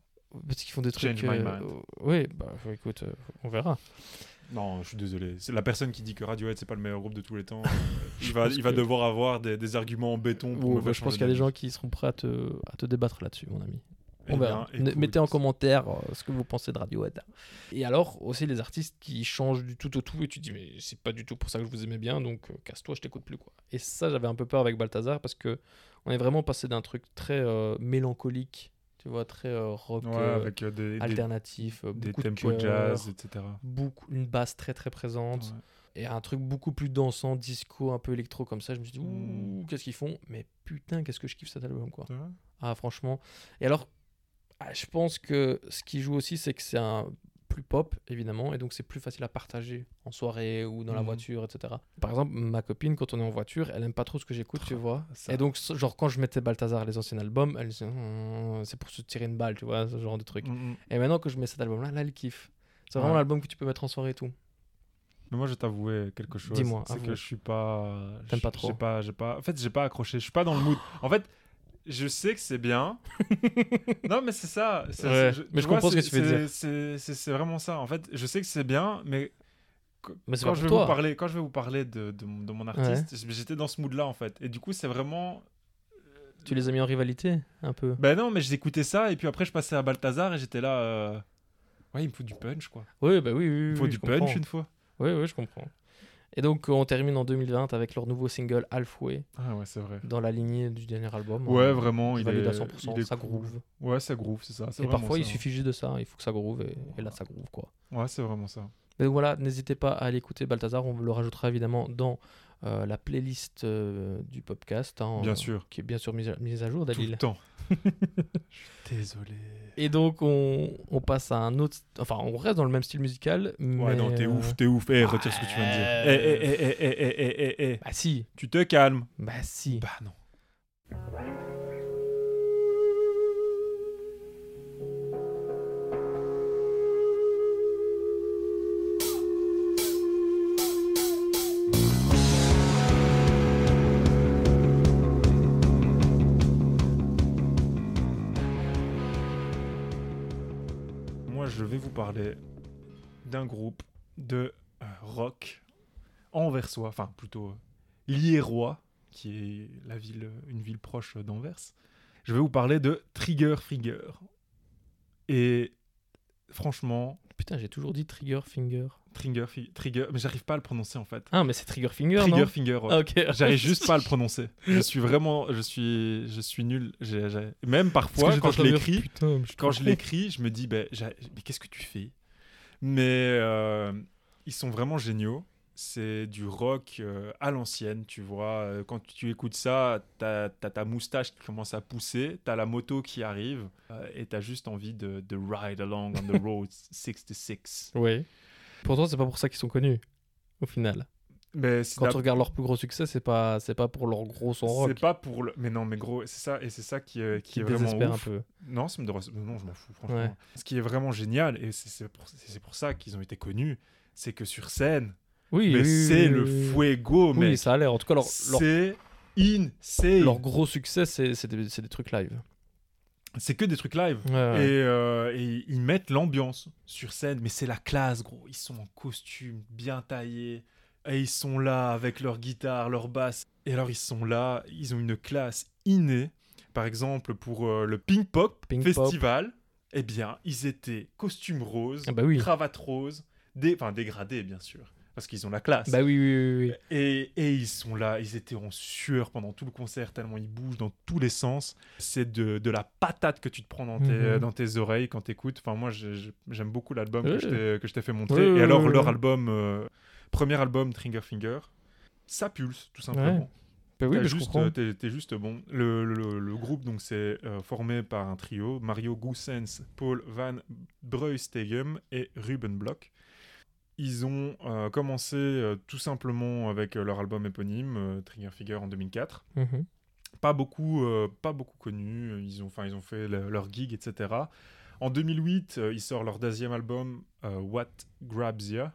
[SPEAKER 2] Parce qu'ils font des trucs.
[SPEAKER 1] Change my
[SPEAKER 2] euh,
[SPEAKER 1] mind.
[SPEAKER 2] euh, oui, bah écoute, euh, on verra.
[SPEAKER 1] Non, je suis désolé. C'est la personne qui dit que Radiohead c'est pas le meilleur groupe de tous les temps. il va, il va devoir avoir des, des arguments en béton. Pour
[SPEAKER 2] Ou,
[SPEAKER 1] me
[SPEAKER 2] bah,
[SPEAKER 1] faire
[SPEAKER 2] je pense qu'il y a des gens qui seront prêts à te, à te débattre là-dessus, mon ami.
[SPEAKER 1] Eh
[SPEAKER 2] On verra.
[SPEAKER 1] bien,
[SPEAKER 2] Mettez en commentaire euh, ce que vous pensez de Radiohead. Et alors, aussi les artistes qui changent du tout au tout et tu te dis, mais c'est pas du tout pour ça que je vous aimais bien, donc euh, casse-toi, je t'écoute plus. quoi. Et ça, j'avais un peu peur avec Balthazar parce que on est vraiment passé d'un truc très euh, mélancolique, tu vois, très rock
[SPEAKER 1] Ouais, avec des,
[SPEAKER 2] alternatif,
[SPEAKER 1] des
[SPEAKER 2] beaucoup de
[SPEAKER 1] tempos
[SPEAKER 2] chœurs,
[SPEAKER 1] jazz, etc.
[SPEAKER 2] beaucoup, une basse très très présente
[SPEAKER 1] Ouais.
[SPEAKER 2] et un truc beaucoup plus dansant, disco, un peu électro comme ça. Je me suis dit,
[SPEAKER 1] Mm.
[SPEAKER 2] ouh, qu'est-ce qu'ils font? Mais putain, qu'est-ce que je kiffe cet album, quoi. Ah, franchement. Et alors, ah, je pense que ce qui joue aussi, c'est que c'est un plus pop, évidemment, et donc c'est plus facile à partager en soirée ou dans la
[SPEAKER 1] Mhm.
[SPEAKER 2] voiture, etc. Par exemple, ma copine, quand on est en voiture, elle aime pas trop ce que j'écoute, tu vois.
[SPEAKER 1] ça.
[SPEAKER 2] Et donc, genre, quand je mettais Balthazar, les anciens albums, elle disait, Hum, c'est pour se tirer une balle, tu vois, ce genre de truc.
[SPEAKER 1] Mhm.
[SPEAKER 2] Et maintenant que je mets cet album-là, là, elle kiffe. C'est vraiment
[SPEAKER 1] Ouais.
[SPEAKER 2] l'album que tu peux mettre en soirée et tout.
[SPEAKER 1] Mais moi, je vais t'avouer quelque chose.
[SPEAKER 2] Dis-moi,
[SPEAKER 1] C'est que je suis pas.
[SPEAKER 2] T'aimes pas trop
[SPEAKER 1] j'ai pas, j'ai pas. En fait, j'ai pas accroché. Je suis pas dans le mood. En fait, je sais que c'est bien. non, mais c'est ça.
[SPEAKER 2] Ouais, mais je
[SPEAKER 1] vois,
[SPEAKER 2] comprends ce que tu veux
[SPEAKER 1] c'est-
[SPEAKER 2] dire.
[SPEAKER 1] Vraiment ça. En fait, je sais que c'est bien, mais. quand je vais vous parler, quand je vais vous parler de, de, mon- de mon artiste, j'étais dans ce mood-là en fait. Et du coup, c'est vraiment.
[SPEAKER 2] Tu les as mis en rivalité, un peu.
[SPEAKER 1] Ben non, mais j'écoutais ça et puis après, je passais à Balthazar et j'étais là. euh, Ouais, il me faut du punch quoi.
[SPEAKER 2] Oui, bah oui, oui.
[SPEAKER 1] Il me faut du
[SPEAKER 2] comprends.
[SPEAKER 1] punch une fois.
[SPEAKER 2] Oui, oui, je comprends. Et donc, on termine en 2020 avec leur nouveau single Halfway,
[SPEAKER 1] Ah ouais, c'est vrai.
[SPEAKER 2] dans la lignée du dernier album.
[SPEAKER 1] Ouais,
[SPEAKER 2] Euh,
[SPEAKER 1] vraiment. Il est,
[SPEAKER 2] à 100%,
[SPEAKER 1] il est
[SPEAKER 2] ça
[SPEAKER 1] cool.
[SPEAKER 2] groove.
[SPEAKER 1] Ouais, ça groove, c'est ça.
[SPEAKER 2] Et parfois, il
[SPEAKER 1] ça.
[SPEAKER 2] suffit juste de ça, il faut que ça groove, et, et là, ça groove, quoi.
[SPEAKER 1] Ouais, c'est vraiment ça.
[SPEAKER 2] Mais voilà, n'hésitez pas à aller écouter Balthazar, on le rajoutera évidemment dans euh, la playlist euh, du podcast. hein,
[SPEAKER 1] Bien
[SPEAKER 2] euh,
[SPEAKER 1] sûr.
[SPEAKER 2] Qui est bien sûr mise à, mise à jour,
[SPEAKER 1] Tout
[SPEAKER 2] Dalil.
[SPEAKER 1] le temps. Je suis Désolé.
[SPEAKER 2] Et donc, on, on, passe à un autre. Enfin, on reste dans le même style musical. Mais...
[SPEAKER 1] Ouais, non, t'es ouf, t'es ouf. Eh, retire ce que tu viens de dire. Eh, eh, eh, eh, eh, eh, eh, eh, eh.
[SPEAKER 2] Bah, si.
[SPEAKER 1] Tu te calmes.
[SPEAKER 2] Bah, si.
[SPEAKER 1] Bah, non. Vous parler d'un groupe de euh, rock anversois, enfin plutôt euh, liérois, qui est la ville, une ville proche d'Anvers. Je vais vous parler de Trigger Finger. Et franchement,
[SPEAKER 2] Putain, j'ai toujours dit Trigger Finger.
[SPEAKER 1] Trigger, Trigger, mais j'arrive pas à le prononcer en fait.
[SPEAKER 2] Ah, mais c'est Trigger Finger,
[SPEAKER 1] Trigger
[SPEAKER 2] non
[SPEAKER 1] Finger. ouais.
[SPEAKER 2] Ah, ok.
[SPEAKER 1] J'arrive juste pas à le prononcer. Je suis vraiment, je suis, je suis nul. J'ai- j'ai- Même
[SPEAKER 2] Parce
[SPEAKER 1] parfois,
[SPEAKER 2] que
[SPEAKER 1] quand je l'écris, quand je l'écris, je me dis, ben, j'ai- mais qu'est-ce que tu fais? Mais euh, ils sont vraiment géniaux. C'est du rock euh, à l'ancienne, tu vois. Euh, Quand tu écoutes ça, t'as as ta moustache qui commence à pousser, t'as la moto qui arrive, euh, et t'as juste envie de, de ride along on the road 66.
[SPEAKER 2] Oui. Pourtant, c'est pas pour ça qu'ils sont connus, au final.
[SPEAKER 1] Mais
[SPEAKER 2] Quand tu regardes leur plus gros succès, c'est pas, c'est pas pour leur gros son rock.
[SPEAKER 1] c'est pas pour le. Mais non, mais gros, c'est ça, et c'est ça qui est, qui
[SPEAKER 2] qui
[SPEAKER 1] est vraiment
[SPEAKER 2] désespère un peu.
[SPEAKER 1] Non, ça me dérange- non, je m'en fous, franchement.
[SPEAKER 2] Ouais.
[SPEAKER 1] Ce qui est vraiment génial, et c'est c'est pour, pour ça qu'ils ont été connus, c'est que sur scène,
[SPEAKER 2] Oui,
[SPEAKER 1] mais
[SPEAKER 2] oui,
[SPEAKER 1] c'est
[SPEAKER 2] oui,
[SPEAKER 1] le fuego,
[SPEAKER 2] Oui,
[SPEAKER 1] mec.
[SPEAKER 2] ça a l'air. En tout cas, leur, leur,
[SPEAKER 1] C'est insane.
[SPEAKER 2] leur gros succès, c'est des, c'est des trucs live.
[SPEAKER 1] C'est que des trucs live.
[SPEAKER 2] Ouais, ouais.
[SPEAKER 1] Et, euh, et ils mettent l'ambiance sur scène, mais c'est la classe, gros. Ils sont en costume, bien taillés. Et ils sont là avec leur guitare, leur basse. Et alors, ils sont là, ils ont une classe innée. Par exemple, pour euh, le Pink Pop
[SPEAKER 2] Pink Pop.
[SPEAKER 1] Festival, eh bien, ils étaient costume rose,
[SPEAKER 2] Ah bah oui.
[SPEAKER 1] cravate rose, dé... enfin dégradés, bien sûr, parce qu'ils ont la classe.
[SPEAKER 2] Bah oui, oui, oui, oui.
[SPEAKER 1] Et, et ils sont là, ils étaient en sueur pendant tout le concert, tellement ils bougent dans tous les sens. C'est de, de la patate que tu te prends dans tes,
[SPEAKER 2] Mhm.
[SPEAKER 1] dans tes oreilles quand tu écoutes. Enfin, moi, j'ai- j'ai- j'aime beaucoup l'album
[SPEAKER 2] Ouais.
[SPEAKER 1] que je t'ai- que je t'ai fait montrer.
[SPEAKER 2] Ouais,
[SPEAKER 1] et
[SPEAKER 2] ouais,
[SPEAKER 1] alors,
[SPEAKER 2] ouais,
[SPEAKER 1] leur
[SPEAKER 2] ouais.
[SPEAKER 1] album, euh, premier album, Trigger Finger, ça pulse, tout simplement.
[SPEAKER 2] Bah oui,
[SPEAKER 1] juste, t'es, t'es juste bon. Le, le- le groupe, donc, c'est euh, formé par un trio Mario Goossens, Paul Van Breustegem et Ruben Block. Ils ont euh, commencé euh, tout simplement avec euh, leur album éponyme, Trigger Figure, en 2004.
[SPEAKER 2] Mhm.
[SPEAKER 1] Pas beaucoup, pas beaucoup connus. Ils ont, ils ont fait le- leur gig, etc. En 2008, euh, ils sortent leur deuxième album, What Grabs Ya,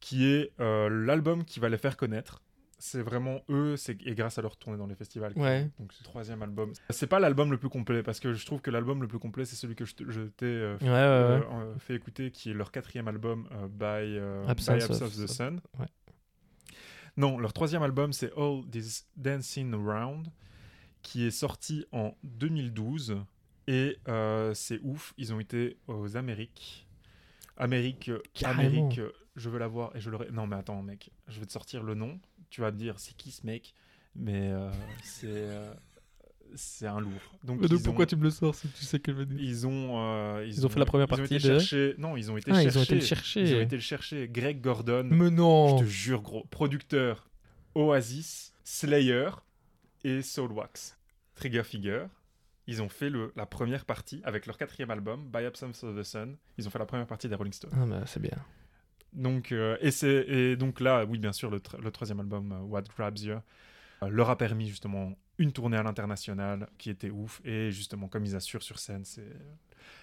[SPEAKER 1] qui est l'album qui va les faire connaître. C'est vraiment eux, c'est et grâce à leur tournée dans les festivals.
[SPEAKER 2] Ouais.
[SPEAKER 1] Donc c'est le troisième album. C'est pas l'album le plus complet parce que je trouve que l'album le plus complet c'est celui que je, t'ai euh,
[SPEAKER 2] Ouais, ouais, ouais.
[SPEAKER 1] euh, euh, fait écouter, qui est leur quatrième album, euh, By,
[SPEAKER 2] Absence
[SPEAKER 1] By Absence
[SPEAKER 2] of-
[SPEAKER 1] of the Sun. Non, leur troisième album, c'est All This Dancing Around, qui est sorti en 2012. Et c'est ouf, ils ont été aux Amériques. Amérique,
[SPEAKER 2] Carrément.
[SPEAKER 1] Amérique, je veux la voir et je l'aurai. Non, mais attends, mec, je vais te sortir le nom. Tu vas me dire, c'est qui ce mec? Mais euh, c'est euh, c'est un lourd. Donc,
[SPEAKER 2] Mais donc
[SPEAKER 1] ils
[SPEAKER 2] pourquoi
[SPEAKER 1] ont-
[SPEAKER 2] tu me le sors si tu sais qu'elle veut dire?
[SPEAKER 1] Ils ont, euh,
[SPEAKER 2] Ils ont fait la première
[SPEAKER 1] ils ont
[SPEAKER 2] partie
[SPEAKER 1] été
[SPEAKER 2] de-
[SPEAKER 1] chercher- Non, ils ont été
[SPEAKER 2] Ah,
[SPEAKER 1] chercher.
[SPEAKER 2] ils ont été le chercher.
[SPEAKER 1] Ils ont été le chercher. Greg Gordon,
[SPEAKER 2] Mais non
[SPEAKER 1] je te jure, gros. Producteur Oasis, Slayer et Soulwax. Trigger Figure. Ils ont fait le, la première partie avec leur quatrième album, By Absence of the Sun. Ils ont fait la première partie des Rolling Stones.
[SPEAKER 2] Ah bah c'est bien.
[SPEAKER 1] Donc, euh, et, et donc là, oui, bien sûr, le, tr- le troisième album, euh, What Grabs You, euh, leur a permis justement une tournée à l'international qui était ouf. Et justement, comme ils assurent sur scène, c'est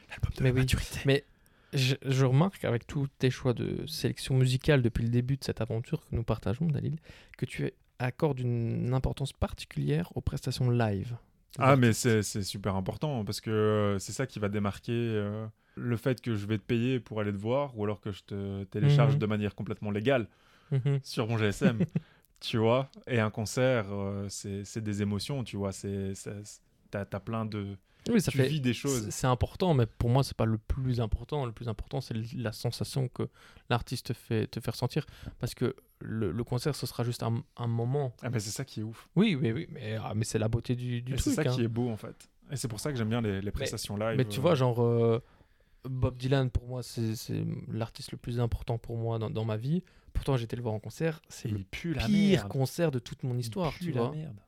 [SPEAKER 1] l'album de
[SPEAKER 2] Mais
[SPEAKER 1] la
[SPEAKER 2] oui.
[SPEAKER 1] maturité.
[SPEAKER 2] Mais je, je remarque avec tous tes choix de sélection musicale depuis le début de cette aventure que nous partageons, Dalil, que tu accordes une importance particulière aux prestations live.
[SPEAKER 1] Ah, mais
[SPEAKER 2] artistes.
[SPEAKER 1] c'est c'est super important parce que euh, c'est ça qui va démarquer euh, le fait que je vais te payer pour aller te voir ou alors que je te télécharge
[SPEAKER 2] Mhm.
[SPEAKER 1] de manière complètement légale
[SPEAKER 2] Mhm.
[SPEAKER 1] sur mon GSM. tu vois Et un concert, euh, c'est des émotions, tu vois. T'as as plein de.
[SPEAKER 2] Oui, ça
[SPEAKER 1] tu
[SPEAKER 2] fait.
[SPEAKER 1] vis des choses.
[SPEAKER 2] C'est important, mais pour moi, c'est pas le plus important. Le plus important, c'est la sensation que l'artiste te fait, te fait ressentir. Parce que le, le concert, ce sera juste un, un moment.
[SPEAKER 1] Ah, mais c'est ça qui est ouf.
[SPEAKER 2] Oui, oui, oui, mais, ah, mais c'est la beauté du, du
[SPEAKER 1] Et c'est
[SPEAKER 2] truc.
[SPEAKER 1] ça
[SPEAKER 2] hein.
[SPEAKER 1] qui est beau en fait. Et c'est pour ça que j'aime bien les, les prestations live.
[SPEAKER 2] Mais tu
[SPEAKER 1] euh,
[SPEAKER 2] vois, genre, euh, Bob Dylan, pour moi, c'est l'artiste le plus important pour moi dans, dans ma vie. Pourtant, j'ai été le voir en concert. C'est le pire
[SPEAKER 1] merde.
[SPEAKER 2] concert de toute mon
[SPEAKER 1] Il
[SPEAKER 2] histoire,
[SPEAKER 1] pue
[SPEAKER 2] tu
[SPEAKER 1] la
[SPEAKER 2] vois.
[SPEAKER 1] merde.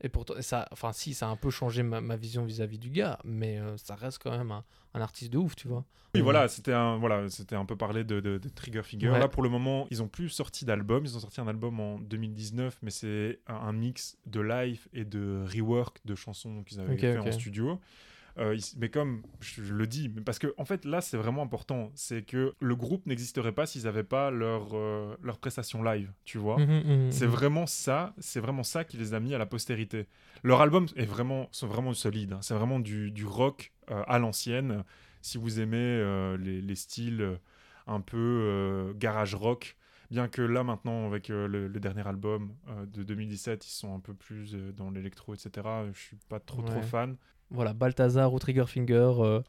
[SPEAKER 2] Et pourtant, ça, enfin, si, ça a un peu changé ma, ma vision vis-à-vis du gars, mais euh, ça reste quand même un, un artiste de ouf, tu vois.
[SPEAKER 1] Oui,
[SPEAKER 2] Euh,
[SPEAKER 1] voilà, c'était un, voilà, c'était un peu parlé de, de, de Trigger.
[SPEAKER 2] Ouais.
[SPEAKER 1] Là, pour le moment, ils ont plus sorti d'album. Ils ont sorti un album en 2019, mais c'est un, un mix de live et de rework de chansons qu'ils avaient fait en studio. Euh, mais comme je, je le dis, parce que en fait là c'est vraiment important, c'est que le groupe n'existerait pas s'ils n'avaient pas leur euh, leur prestation live, tu vois.
[SPEAKER 2] mhm, mhm,
[SPEAKER 1] C'est
[SPEAKER 2] mhm.
[SPEAKER 1] vraiment ça, c'est vraiment ça qui les a mis à la postérité. Leur album est vraiment, sont vraiment solides. hein. C'est vraiment du, du rock euh, à l'ancienne. si vous aimez euh, les, les styles un peu garage rock. Bien que là maintenant avec euh, le, le dernier album euh, de 2017 ils sont un peu plus euh, dans l'électro etc. Je suis pas trop trop fan.
[SPEAKER 2] Voilà, Balthazar ou Triggerfinger, euh,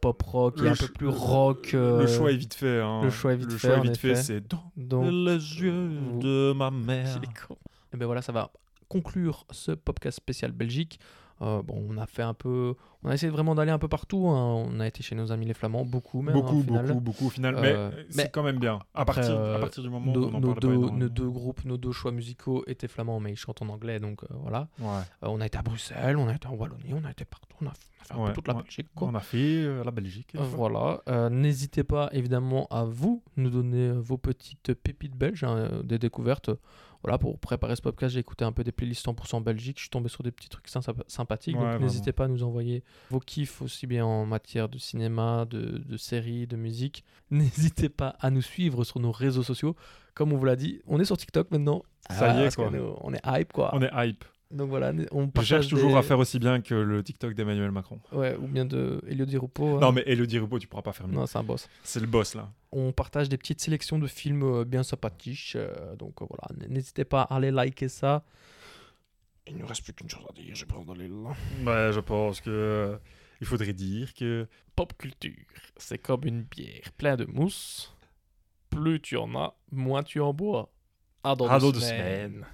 [SPEAKER 2] pop rock,
[SPEAKER 1] Le
[SPEAKER 2] et un peu plus rock. euh,
[SPEAKER 1] le choix est vite fait. hein.
[SPEAKER 2] le choix est vite
[SPEAKER 1] Le
[SPEAKER 2] fait,
[SPEAKER 1] choix est
[SPEAKER 2] en
[SPEAKER 1] vite fait, c'est dans
[SPEAKER 2] Donc,
[SPEAKER 1] les yeux
[SPEAKER 2] vous-
[SPEAKER 1] de ma mère.
[SPEAKER 2] Et ben voilà, ça va conclure ce podcast spécial Belgique. Euh, bon, on a fait un peu, on a essayé vraiment d'aller un peu partout. hein. On a été chez nos amis les Flamands, beaucoup même.
[SPEAKER 1] Beaucoup,
[SPEAKER 2] hein, au final.
[SPEAKER 1] beaucoup, beaucoup au final.
[SPEAKER 2] Euh,
[SPEAKER 1] mais
[SPEAKER 2] mais
[SPEAKER 1] c'est quand même bien. À, partir, à
[SPEAKER 2] euh,
[SPEAKER 1] partir du moment où
[SPEAKER 2] Nos,
[SPEAKER 1] on en
[SPEAKER 2] nos deux, nos deux groupes, nos deux choix musicaux étaient flamands, mais ils chantent en anglais, donc euh, voilà.
[SPEAKER 1] Ouais.
[SPEAKER 2] Euh, on a été à Bruxelles, on a été en Wallonie, on a été partout, on a, on a fait un
[SPEAKER 1] Ouais,
[SPEAKER 2] peu toute la
[SPEAKER 1] ouais.
[SPEAKER 2] Belgique. Quoi.
[SPEAKER 1] On a fait euh, la Belgique.
[SPEAKER 2] Euh. Voilà, Euh, n'hésitez pas évidemment à vous nous donner euh, vos petites pépites belges, hein, euh, des découvertes. Voilà, pour préparer ce podcast, j'ai écouté un peu des playlists 100% Belgique, je suis tombé sur des petits trucs sympa- sympathiques,
[SPEAKER 1] Ouais,
[SPEAKER 2] donc n'hésitez pas à nous envoyer vos kiffs aussi bien en matière de cinéma, de, de séries, de musique. N'hésitez pas à nous suivre sur nos réseaux sociaux. Comme on vous l'a dit, on est sur TikTok maintenant.
[SPEAKER 1] Ça y est, quoi.
[SPEAKER 2] est- On est hype quoi.
[SPEAKER 1] On est hype.
[SPEAKER 2] Donc voilà, on
[SPEAKER 1] Je cherche toujours
[SPEAKER 2] des-
[SPEAKER 1] à faire aussi bien que le TikTok d'Emmanuel Macron.
[SPEAKER 2] Ouais, ou bien de Elio Di Rupo.
[SPEAKER 1] Non, mais Elodie Rupo, tu pourras pas faire mieux.
[SPEAKER 2] Non, c'est un boss.
[SPEAKER 1] C'est le boss là.
[SPEAKER 2] on partage des petites sélections de films euh, bien sympathiques. euh, donc euh, voilà, n'hésitez pas à aller liker ça. Il ne nous reste plus qu'une chose à dire, d'aller là.
[SPEAKER 1] Je pense que euh, il faudrait dire que
[SPEAKER 2] Pop culture, c'est comme une bière pleine de mousse. Plus tu en as, moins tu en bois. À dans
[SPEAKER 1] À
[SPEAKER 2] deux
[SPEAKER 1] dans deux
[SPEAKER 2] semaines.
[SPEAKER 1] semaines.